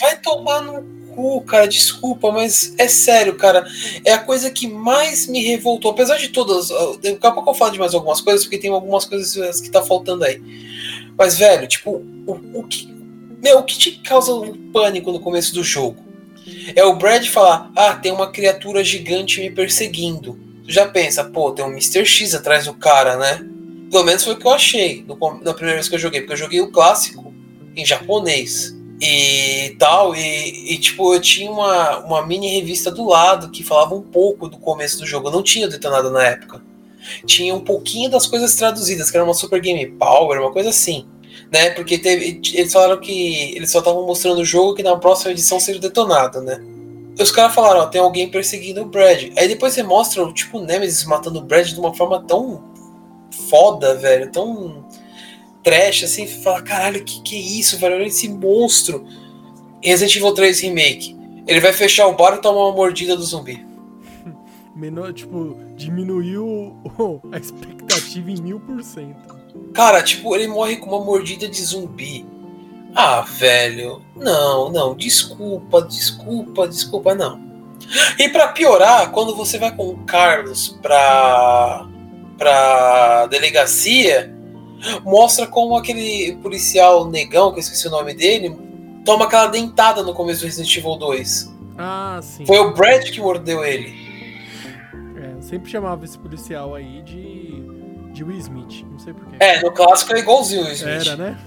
Vai tomar no cu, cara. Desculpa, mas é sério, cara. É a coisa que mais me revoltou. Apesar de todas. Daqui a pouco eu falo de mais algumas coisas, porque tem algumas coisas que tá faltando aí. Mas, velho, tipo, o, o que. Meu, o que te causa um pânico no começo do jogo? É o Brad falar: Ah, tem uma criatura gigante me perseguindo. Tu já pensa, pô, tem um Mr. X atrás do cara, né? Pelo menos foi o que eu achei no, na primeira vez que eu joguei, porque eu joguei o clássico em japonês e tal, e, e, tipo, eu tinha uma, uma mini revista do lado que falava um pouco do começo do jogo. Eu não tinha detonado na época. Tinha um pouquinho das coisas traduzidas, que era uma Super Game Power, uma coisa assim. Né? Porque teve, eles falaram que eles só estavam mostrando o jogo que na próxima edição seria detonado, né? Os caras falaram, ó, tem alguém perseguindo o Brad. Aí depois você mostra, tipo, o Nemesis matando o Brad de uma forma tão foda, velho, tão trash, assim, fala, caralho, que que é isso, velho? Olha esse monstro. Resident Evil 3 Remake. Ele vai fechar o bar e tomar uma mordida do zumbi. Menor, tipo, diminuiu a expectativa em mil por cento. Cara, tipo, ele morre com uma mordida de zumbi. Ah, velho. Não, não, desculpa, desculpa, desculpa, não. E para piorar, quando você vai com o Carlos pra pra delegacia, mostra como aquele policial negão, que eu esqueci o nome dele, toma aquela dentada no começo do Resident Evil 2. Ah, sim. Foi o Brad que mordeu ele. É, eu sempre chamava esse policial aí de. de Will Smith, não sei porquê. É, no clássico é igualzinho o Will Smith. Era, né?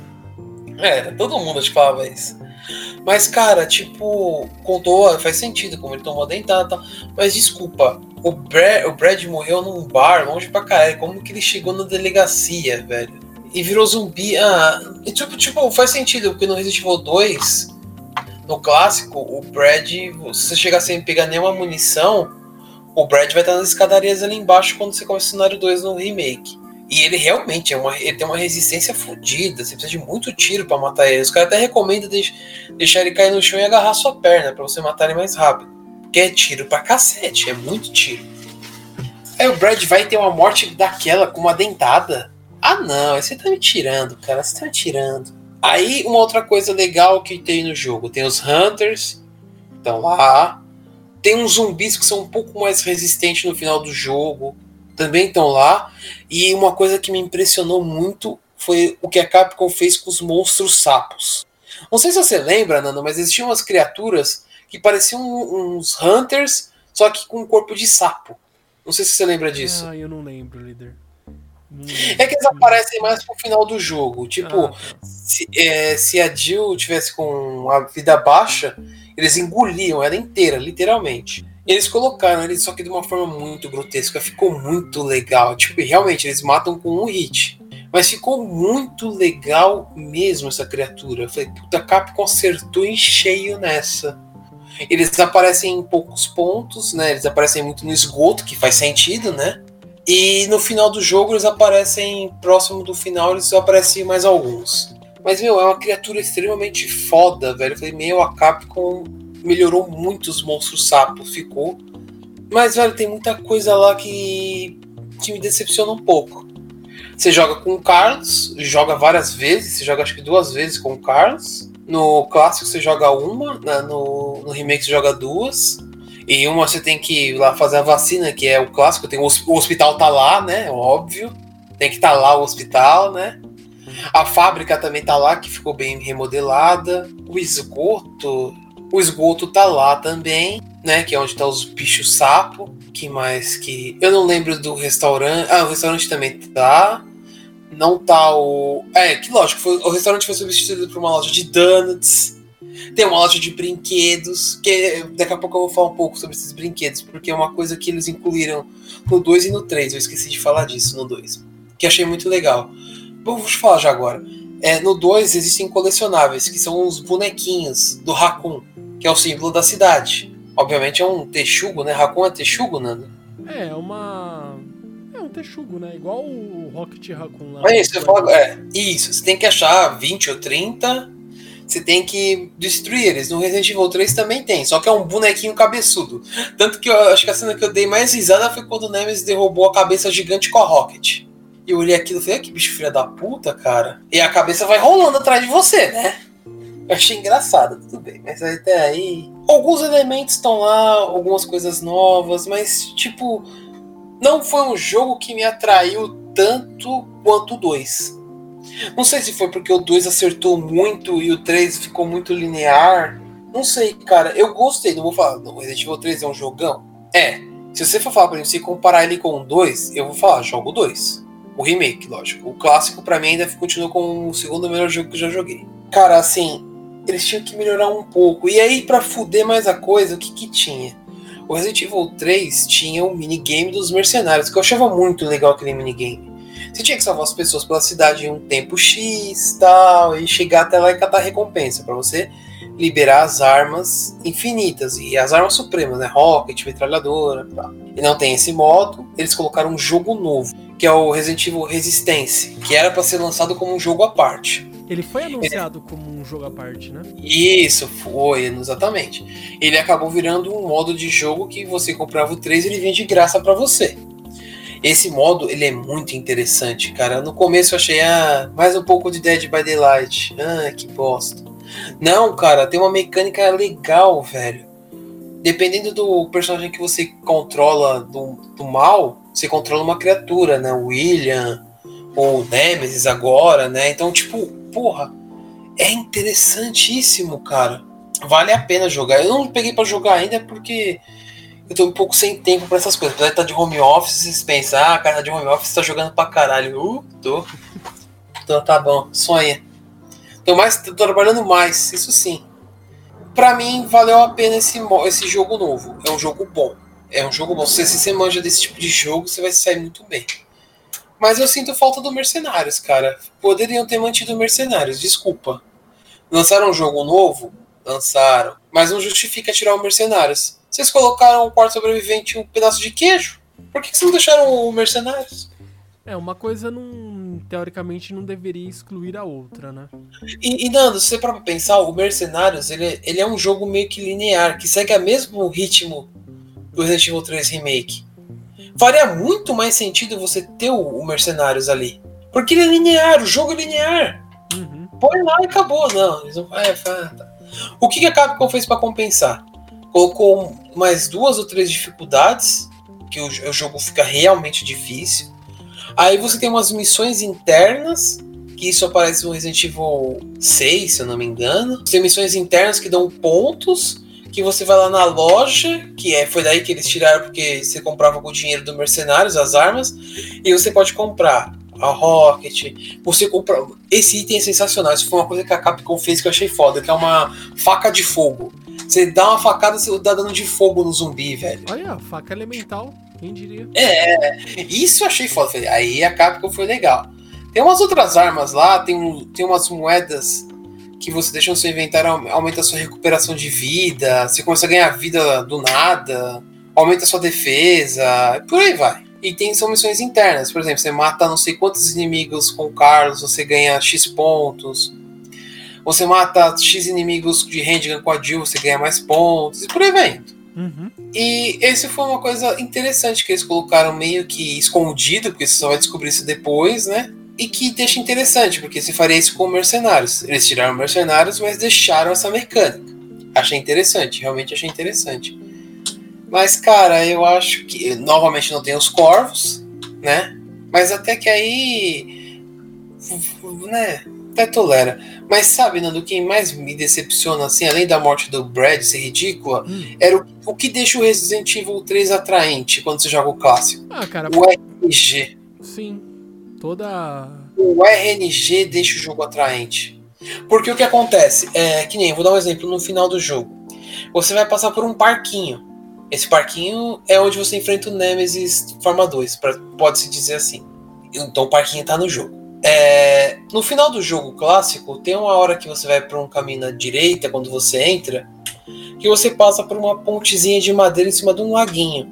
Era, todo mundo te falava isso. Mas, cara, tipo, contou, faz sentido como ele tomou a dentada e tal. Mas desculpa, o Brad, o Brad morreu num bar longe pra caralho. Como que ele chegou na delegacia, velho? E virou zumbi. Ah, tipo, tipo, faz sentido, porque no Resident Evil 2, no clássico, o Brad, se você chegar sem pegar nenhuma munição, o Brad vai estar nas escadarias ali embaixo quando você começa o cenário 2 no remake. E ele realmente é uma, ele tem uma resistência fodida. Você precisa de muito tiro para matar ele. Os caras até recomendam deixar ele cair no chão e agarrar sua perna para você matar ele mais rápido. Porque é tiro pra cacete, é muito tiro. Aí o Brad vai ter uma morte daquela com uma dentada. Ah não, você tá me tirando, cara. Você tá me tirando. Aí uma outra coisa legal que tem no jogo: tem os Hunters, estão lá. Tem uns zumbis que são um pouco mais resistentes no final do jogo também estão lá. E uma coisa que me impressionou muito foi o que a Capcom fez com os monstros sapos. Não sei se você lembra, Nando, mas existiam umas criaturas que pareciam uns hunters, só que com um corpo de sapo. Não sei se você lembra disso. Ah, eu não lembro, líder. É que eles aparecem mais pro final do jogo. Tipo, ah, tá. se, é, se a Jill tivesse com a vida baixa, eles engoliam ela inteira, literalmente. Eles colocaram ele só que de uma forma muito grotesca, ficou muito legal. Tipo, realmente, eles matam com um hit. Mas ficou muito legal mesmo essa criatura. Eu falei, puta, Capcom acertou em cheio nessa. Eles aparecem em poucos pontos, né? Eles aparecem muito no esgoto, que faz sentido, né? E no final do jogo eles aparecem próximo do final, eles aparecem mais alguns. Mas, meu, é uma criatura extremamente foda, velho. Eu falei, meu, a Capcom melhorou muito os monstros sapos, ficou. Mas, velho, tem muita coisa lá que, que me decepciona um pouco. Você joga com o Carlos, joga várias vezes, você joga acho que duas vezes com o Carlos. No clássico você joga uma, no, no remake você joga duas. E uma você tem que ir lá fazer a vacina, que é o clássico, tem o, o hospital tá lá, né? Óbvio. Tem que estar tá lá o hospital, né? A fábrica também tá lá, que ficou bem remodelada. O esgoto, o esgoto tá lá também, né? Que é onde tá os bichos sapo. Que mais que. Eu não lembro do restaurante. Ah, o restaurante também tá. Não tá o. É, que lógico, foi... o restaurante foi substituído por uma loja de donuts. Tem uma loja de brinquedos. Que daqui a pouco eu vou falar um pouco sobre esses brinquedos, porque é uma coisa que eles incluíram no 2 e no 3. Eu esqueci de falar disso no 2. Que achei muito legal. Bom, vou te falar já agora. É, no 2 existem colecionáveis, que são os bonequinhos do Raccoon, que é o símbolo da cidade. Obviamente é um texugo, né? Raccoon é texugo, Nando? É, é uma. É um texugo, né? Igual o Rocket Raccoon lá. É isso, você fala, é, isso, você tem que achar 20 ou 30, você tem que destruir eles. No Resident Evil 3 também tem, só que é um bonequinho cabeçudo. Tanto que eu acho que a cena que eu dei mais risada foi quando o Nemesis derrubou a cabeça gigante com a Rocket. E eu olhei aquilo e falei, que bicho filha da puta, cara. E a cabeça vai rolando atrás de você, né? Eu achei engraçado, tudo bem. Mas até aí. Alguns elementos estão lá, algumas coisas novas, mas, tipo, não foi um jogo que me atraiu tanto quanto o 2. Não sei se foi porque o 2 acertou muito e o 3 ficou muito linear. Não sei, cara. Eu gostei, não vou falar. O Resident Evil 3 é um jogão? É. Se você for falar pra mim, se comparar ele com o 2, eu vou falar, jogo 2. O remake, lógico. O clássico, para mim, ainda continua como o segundo melhor jogo que eu já joguei. Cara, assim, eles tinham que melhorar um pouco. E aí, para fuder mais a coisa, o que que tinha? O Resident Evil 3 tinha o um minigame dos mercenários, que eu achava muito legal aquele minigame. Você tinha que salvar as pessoas pela cidade em um tempo X tal, e chegar até lá e catar recompensa para você liberar as armas infinitas e as armas supremas, né? Rocket, metralhadora, tal. E não tem esse modo, eles colocaram um jogo novo, que é o Resident Evil Resistance, que era para ser lançado como um jogo à parte. Ele foi anunciado como um jogo à parte, né? Isso, foi, exatamente. Ele acabou virando um modo de jogo que você comprava o 3 e ele vinha de graça para você. Esse modo, ele é muito interessante, cara. No começo eu achei, ah, mais um pouco de Dead by Daylight. Ah, que bosta. Não, cara, tem uma mecânica legal, velho. Dependendo do personagem que você controla do, do mal, você controla uma criatura, né? William ou Nemesis agora, né? Então, tipo, porra, é interessantíssimo, cara. Vale a pena jogar. Eu não peguei para jogar ainda porque eu tô um pouco sem tempo para essas coisas. Apesar de estar tá de home office, vocês pensam, ah, cara, de home office tá jogando pra caralho. Uh, tô. Então tá bom, sonha. Tô, mais, tô trabalhando mais, isso sim. Para mim, valeu a pena esse, esse jogo novo. É um jogo bom. É um jogo bom. Se você manja desse tipo de jogo, você vai sair muito bem. Mas eu sinto falta do Mercenários, cara. Poderiam ter mantido Mercenários, desculpa. Lançaram um jogo novo? Lançaram. Mas não justifica tirar o Mercenários. Vocês colocaram um quarto sobrevivente e um pedaço de queijo? Por que, que vocês não deixaram o Mercenários? É, uma coisa não. Teoricamente não deveria excluir a outra, né? E, e Nando, se você para pensar, o Mercenários ele, ele é um jogo meio que linear, que segue o mesmo ritmo do Resident Evil 3 Remake. Faria muito mais sentido você ter o, o Mercenários ali. Porque ele é linear, o jogo é linear. Uhum. Põe lá e acabou. Não, eles não. É, tá. O que, que a Capcom fez para compensar? Colocou mais duas ou três dificuldades, que o, o jogo fica realmente difícil Aí você tem umas missões internas, que isso aparece no Resident Evil 6, se eu não me engano. Tem missões internas que dão pontos, que você vai lá na loja, que é, foi daí que eles tiraram porque você comprava com o dinheiro do mercenários as armas, e você pode comprar a Rocket, você compra. Esse item é sensacional. Isso foi uma coisa que a Capcom fez que eu achei foda, que é uma faca de fogo. Você dá uma facada, você dá dano de fogo no zumbi, velho. Olha, faca elemental. Quem diria? É, isso eu achei foda. Aí a Capcom foi legal. Tem umas outras armas lá, tem, um, tem umas moedas que você deixa no seu inventário, aumenta a sua recuperação de vida, você começa a ganhar vida do nada, aumenta a sua defesa, por aí vai. E tem são missões internas, por exemplo, você mata não sei quantos inimigos com o Carlos, você ganha X pontos. Você mata X inimigos de handgun com a Jill, você ganha mais pontos, e por aí vai indo. Uhum. E esse foi uma coisa interessante que eles colocaram meio que escondido, porque você só vai descobrir isso depois, né? E que deixa interessante, porque você faria isso com mercenários. Eles tiraram mercenários, mas deixaram essa mecânica. Achei interessante, realmente achei interessante. Mas, cara, eu acho que. Novamente não tem os corvos, né? Mas até que aí. Né? Até tolera. Mas sabe, Nando, quem mais me decepciona, assim, além da morte do Brad ser ridícula, hum. era o, o, que deixa o Resident Evil 3 atraente quando você joga o clássico. Ah, cara. O RNG. Sim. Toda. O RNG deixa o jogo atraente. Porque o que acontece? É que nem, vou dar um exemplo no final do jogo. Você vai passar por um parquinho. Esse parquinho é onde você enfrenta o Nemesis Forma 2, pode-se dizer assim. Então o parquinho tá no jogo. É, no final do jogo clássico, tem uma hora que você vai para um caminho na direita, quando você entra, que você passa por uma pontezinha de madeira em cima de um laguinho.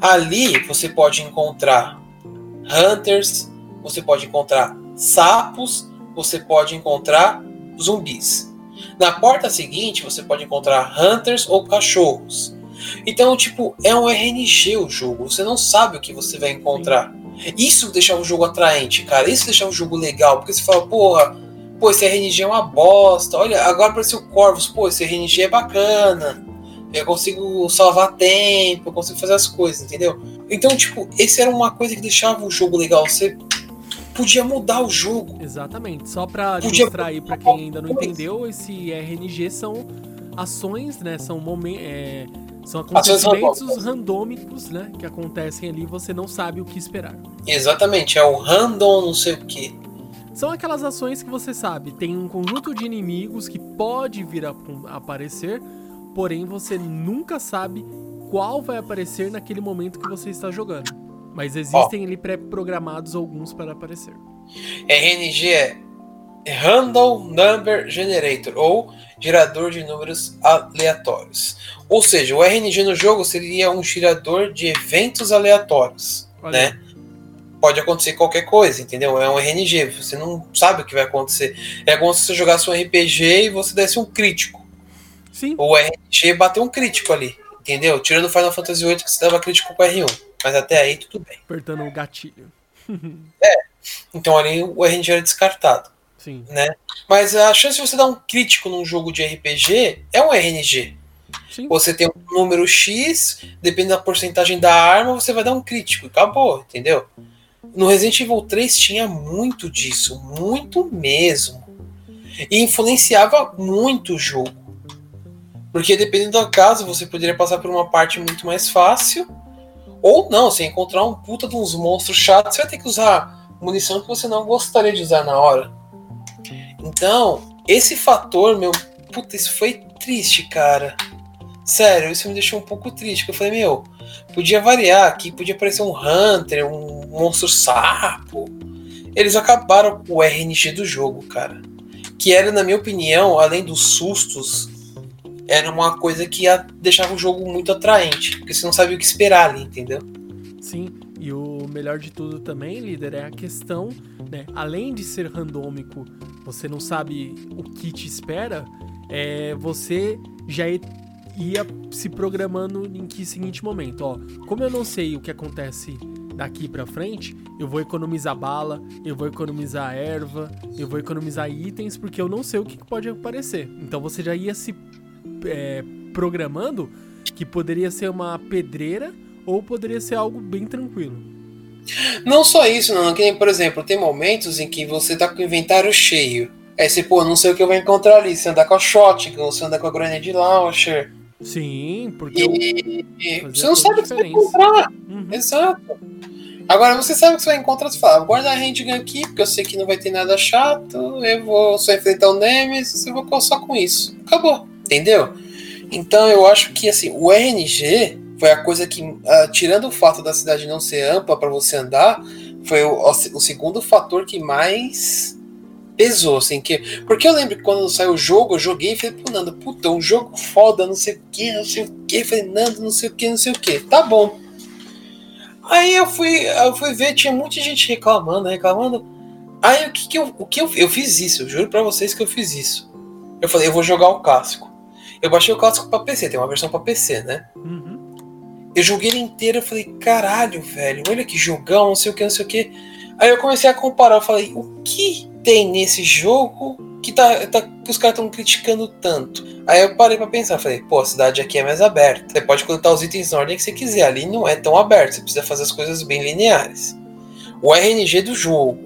Ali você pode encontrar hunters, você pode encontrar sapos, você pode encontrar zumbis. Na porta seguinte, você pode encontrar hunters ou cachorros. Então, tipo, é um RNG o jogo. Você não sabe o que você vai encontrar. Isso deixava o jogo atraente, cara. Isso deixava o jogo legal. Porque você fala, porra, pô, esse RNG é uma bosta. Olha, agora apareceu Corvus, pô, esse RNG é bacana. Eu consigo salvar tempo, eu consigo fazer as coisas, entendeu? Então, tipo, esse era uma coisa que deixava o jogo legal. Você podia mudar o jogo. Exatamente. Só pra podia... ilustrar aí pra quem ainda não entendeu, esse RNG são ações, né? São momentos. É, são acontecimentos randômicos, né? Que acontecem ali você não sabe o que esperar. Exatamente, é o random não sei o que. São aquelas ações que você sabe, tem um conjunto de inimigos que pode vir a aparecer, porém você nunca sabe qual vai aparecer naquele momento que você está jogando. Mas existem oh. ali pré-programados alguns para aparecer. RNG Random Number Generator ou gerador de números aleatórios. Ou seja, o RNG no jogo seria um gerador de eventos aleatórios, Olha. né? Pode acontecer qualquer coisa, entendeu? É um RNG, você não sabe o que vai acontecer. É como se você jogasse um RPG e você desse um crítico. Sim. O RNG bateu um crítico ali, entendeu? Tirando o Final Fantasy VIII que você dava crítico com R1. Mas até aí tudo bem. Apertando o gatilho. é. Então ali o RNG era descartado. Sim. Né? Mas a chance de você dar um crítico num jogo de RPG é um RNG. Sim. Você tem um número X, dependendo da porcentagem da arma, você vai dar um crítico. Acabou, entendeu? No Resident Evil 3 tinha muito disso, muito mesmo. E influenciava muito o jogo. Porque dependendo do caso, você poderia passar por uma parte muito mais fácil ou não, se encontrar um puta de uns monstros chatos, você vai ter que usar munição que você não gostaria de usar na hora. Então, esse fator, meu, puta, isso foi triste, cara. Sério, isso me deixou um pouco triste. Eu falei, meu, podia variar aqui, podia aparecer um Hunter, um monstro sapo. Eles acabaram com o RNG do jogo, cara. Que era, na minha opinião, além dos sustos era uma coisa que deixava o jogo muito atraente, porque você não sabia o que esperar ali, entendeu? Sim, e o melhor de tudo também, líder, é a questão, né? Além de ser randômico, você não sabe o que te espera, é, você já ia se programando em que seguinte momento, ó, como eu não sei o que acontece daqui para frente, eu vou economizar bala, eu vou economizar erva, eu vou economizar itens porque eu não sei o que pode aparecer. Então você já ia se é, programando que poderia ser uma pedreira ou poderia ser algo bem tranquilo. Não só isso, não. Que nem, por exemplo, tem momentos em que você tá com o inventário cheio. Aí você, pô, não sei o que eu vou encontrar ali. Você anda com a shotgun, você anda com a grenade launcher. Sim, porque. E, você não sabe o que você vai encontrar. Uhum. Exato. Agora você sabe o que você vai encontrar, você fala, guarda a handgun aqui, porque eu sei que não vai ter nada chato, eu vou só enfrentar o Nemesis, eu vou só com isso. Acabou. Entendeu? Então eu acho que assim, o RNG foi a coisa que, uh, tirando o fato da cidade não ser ampla para você andar, foi o, o, segundo fator que mais pesou, assim, que. Porque eu lembro que quando saiu o jogo, eu joguei e falei pro Nando, puta, um jogo foda, não sei o que, não sei o que. Falei, Nando, não sei o que, não sei o que. Tá bom. Aí eu fui, eu fui ver, tinha muita gente reclamando, reclamando. Aí o que, que eu. O que eu, eu fiz isso, eu juro pra vocês que eu fiz isso. Eu falei, eu vou jogar o clássico. Eu baixei o clássico pra PC, tem uma versão pra PC, né? Uhum. Eu joguei ele inteiro, eu falei, caralho, velho, olha que jogão, não sei o que, não sei o que. Aí eu comecei a comparar, eu falei, o que tem nesse jogo que, tá, tá que os caras estão criticando tanto? Aí eu parei pra pensar, falei, pô, a cidade aqui é mais aberta. Você pode coletar os itens na ordem que você quiser, ali não é tão aberto, você precisa fazer as coisas bem lineares. O RNG do jogo,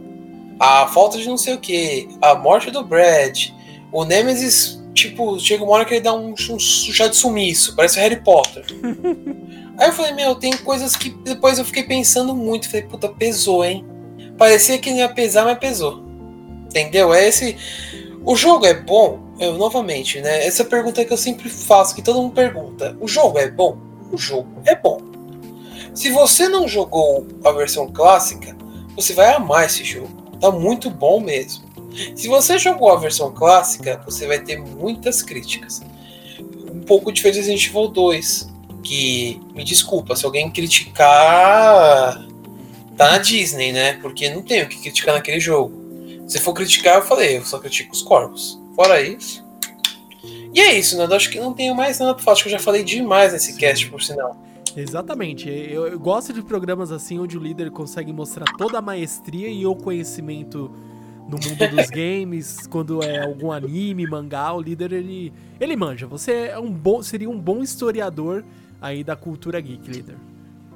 a falta de não sei o que, a morte do Brad, o Nemesis tipo, chega uma hora que ele dá um, um chá de sumiço, parece Harry Potter. Aí eu falei, meu, tem coisas que depois eu fiquei pensando muito. Falei, puta, pesou, hein? Parecia que não ia pesar, mas pesou. Entendeu? É esse. O jogo é bom? Eu, novamente, né? Essa pergunta que eu sempre faço, que todo mundo pergunta: o jogo é bom? O jogo é bom. Se você não jogou a versão clássica, você vai amar esse jogo. Tá muito bom mesmo. Se você jogou a versão clássica, você vai ter muitas críticas. Um pouco diferente do Resident Evil 2, que, me desculpa, se alguém criticar, tá na Disney, né? Porque não tem o que criticar naquele jogo. Se for criticar, eu falei, eu só critico os corvos. Fora isso. E é isso, né? Eu acho que não tenho mais nada pra falar. Acho que eu já falei demais nesse Sim. cast, por sinal. Exatamente. Eu, eu, gosto de programas assim onde o líder consegue mostrar toda a maestria e o conhecimento no mundo dos games, quando é algum anime, mangá, o líder ele ele manja. Você é um bom, seria um bom historiador aí da cultura geek, líder.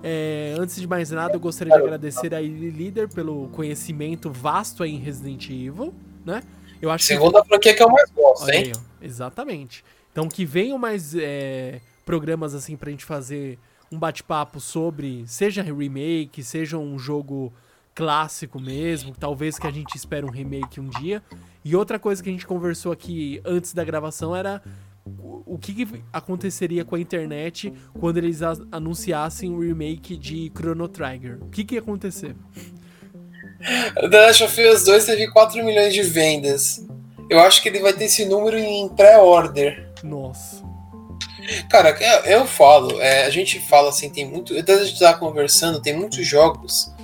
É, antes de mais nada, eu gostaria de agradecer a líder pelo conhecimento vasto em Resident Evil, né? Eu acho Segunda que... franquia que eu mais gosto, Olha hein? Aí, exatamente. Então que venham mais é, programas assim pra gente fazer um bate-papo sobre, seja remake, seja um jogo clássico mesmo, talvez que a gente espere um remake um dia. E outra coisa que a gente conversou aqui antes da gravação era o que, que, aconteceria com a internet quando eles anunciassem o um remake de Chrono Trigger? O que, que ia acontecer? The Last of Us 2 teve 4 milhões de vendas. Eu acho que ele vai ter esse número em pré-order. Nossa. Cara, eu, eu falo, é, a gente fala assim, tem muito. Até a gente tá conversando, tem muitos jogos.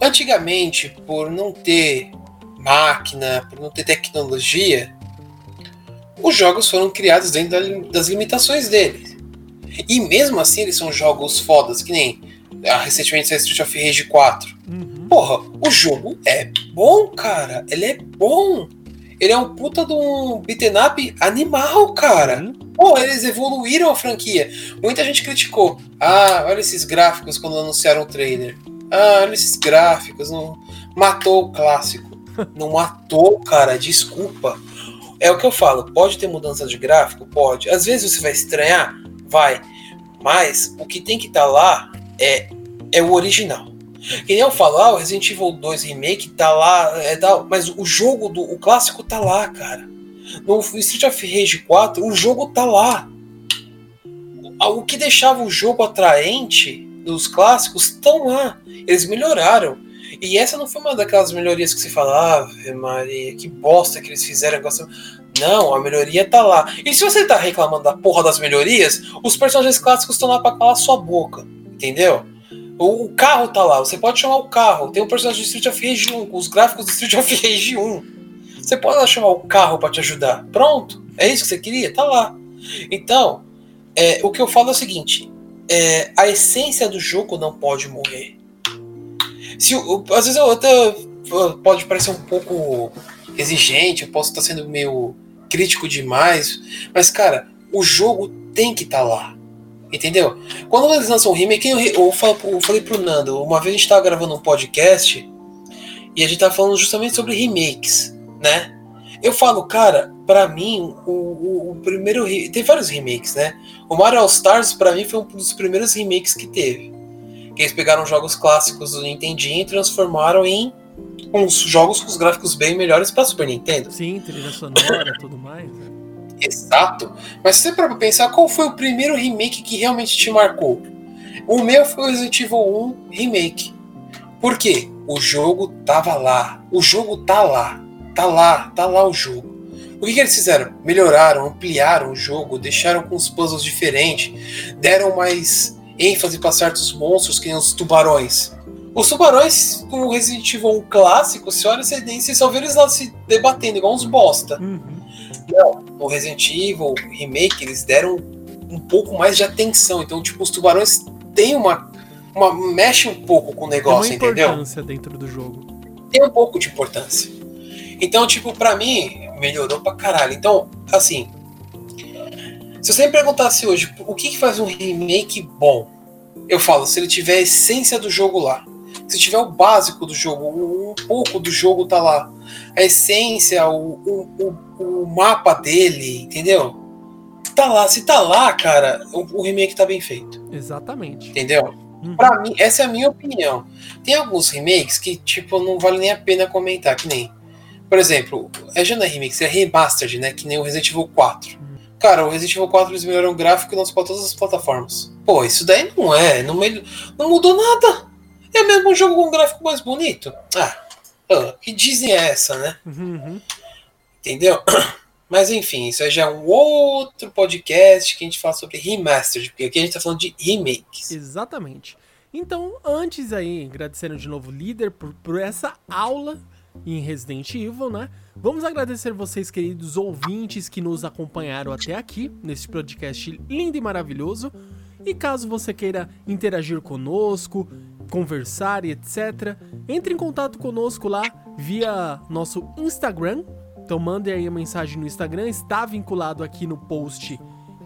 Antigamente, por não ter máquina, por não ter tecnologia, os jogos foram criados dentro das limitações deles. E mesmo assim eles são jogos fodas, que nem ah, recentemente saiu Street of Rage 4. Uhum. Porra, o jogo é bom, cara. Ele é bom. Ele é um puta de um beat'em up animal, cara. Uhum. Pô, eles evoluíram a franquia. Muita gente criticou. Ah, olha esses gráficos quando anunciaram o trailer. Ah, olha esses gráficos. Não... Matou o clássico. não matou, cara. Desculpa. É o que eu falo, pode ter mudança de gráfico? Pode. Às vezes você vai estranhar? Vai. Mas o que tem que estar tá lá é, é o original. Que nem eu falo, ah, o Resident Evil 2 Remake tá lá, é, tá, mas o jogo do o clássico tá lá, cara. No Street of Rage 4, o jogo tá lá. O que deixava o jogo atraente dos clássicos estão lá. Eles melhoraram. E essa não foi uma daquelas melhorias que você fala, Ave Maria, que bosta que eles fizeram. Não, a melhoria tá lá. E se você tá reclamando da porra das melhorias, os personagens clássicos estão lá pra calar sua boca. Entendeu? O, carro tá lá, você pode chamar o carro. Tem um personagem de Street of Rage 1, com os gráficos de Street of Rage 1. Você pode lá chamar o carro para te ajudar. Pronto. É isso que você queria? Tá lá. Então, é, o que eu falo é o seguinte: é, a essência do jogo não pode morrer. Se, às vezes eu até pode parecer um pouco exigente, eu posso estar sendo meio crítico demais, mas cara, o jogo tem que estar tá lá. Entendeu? Quando eles lançam um remake, eu, eu, falo, eu falei pro Nando, uma vez a gente tava gravando um podcast e a gente tava falando justamente sobre remakes, né? Eu falo, cara, para mim, o, o, o, primeiro. Tem vários remakes, né? O Mario All Stars, para mim, foi um dos primeiros remakes que teve que eles pegaram jogos clássicos do Nintendinho e transformaram em uns jogos com os gráficos bem melhores para Super Nintendo. Sim, trilha sonora e tudo mais. Né? Exato. Mas se você para pensar, qual foi o primeiro remake que realmente te marcou? O meu foi o Resident Evil 1 Remake. Por quê? O jogo tava lá. O jogo tá lá. Tá lá, tá lá o jogo. O que, que, eles fizeram? Melhoraram, ampliaram o jogo, deixaram com os puzzles diferentes, deram mais ênfase para certos monstros, que nem os tubarões. Os tubarões, como Resident Evil 1 clássico, se olha você só vê eles lá se debatendo, igual uns bosta. Uhum. Não, no Resident Evil Remake, eles deram um pouco mais de atenção. Então, tipo, os tubarões têm uma. uma mexe um pouco com o negócio, Tem uma entendeu? importância dentro do jogo. Tem um pouco de importância. Então, tipo, pra mim, melhorou pra caralho. Então, assim, se você me perguntasse hoje o que, que faz um remake bom, eu falo, se ele tiver a essência do jogo lá. Se tiver o básico do jogo, um pouco do jogo tá lá. A essência, o, o, o, o mapa dele, entendeu? Tá lá. Se tá lá, cara, o, o remake tá bem feito. Exatamente. Entendeu? Uhum. Pra mim, essa é a minha opinião. Tem alguns remakes que, tipo, não vale nem a pena comentar, que nem. Por exemplo, é já não é remake, é remastered, né? Que nem o Resident Evil 4. Cara, o Resident Evil 4 eles melhoraram o gráfico e lançou pra todas as plataformas. Pô, isso daí não é, não, não mudou nada. É mesmo jogo com um gráfico mais bonito. Ah, que dizem é essa, né? Uhum. Entendeu? Mas enfim, isso aí já é um outro podcast que a gente fala sobre remastered, porque aqui a gente tá falando de remakes. Exatamente. Então, antes aí, agradecendo de novo o líder por, por essa aula em Resident Evil, né? Vamos agradecer vocês, queridos ouvintes, que nos acompanharam até aqui, nesse podcast lindo e maravilhoso. E caso você queira interagir conosco, conversar e etc., entre em contato conosco lá via nosso Instagram. Então mande aí a mensagem no Instagram, está vinculado aqui no post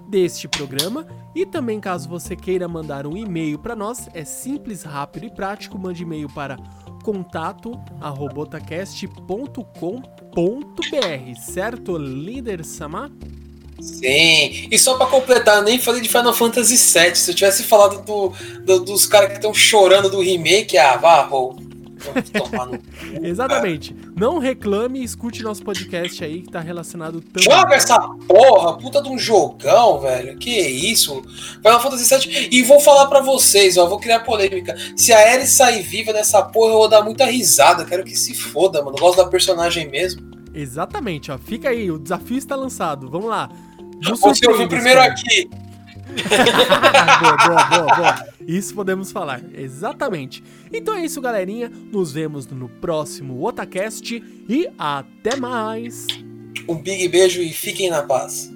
deste programa. E também, caso você queira mandar um e-mail para nós, é simples, rápido e prático. Mande e-mail para contato@botacast.com.br, certo, líder Samar? Sim, e só para completar, eu nem falei de Final Fantasy VII. Se eu tivesse falado do, do dos caras que estão chorando do remake, ah, vá. Exatamente. Não reclame e escute nosso podcast aí que tá relacionado também. Joga essa porra, puta de um jogão, velho. Que isso? Final Fantasy VII. E vou falar para vocês, ó, vou criar polêmica. Se a Ares sair viva nessa porra, eu vou dar muita risada. Quero que se foda, mano. Eu gosto da personagem mesmo. Exatamente, ó. Fica aí, o desafio está lançado. Vamos lá. Você ouviu primeiro aqui. boa, boa, boa, boa. Isso podemos falar, exatamente. Então é isso, galerinha. Nos vemos no próximo Otacast e até mais. Um big beijo e fiquem na paz.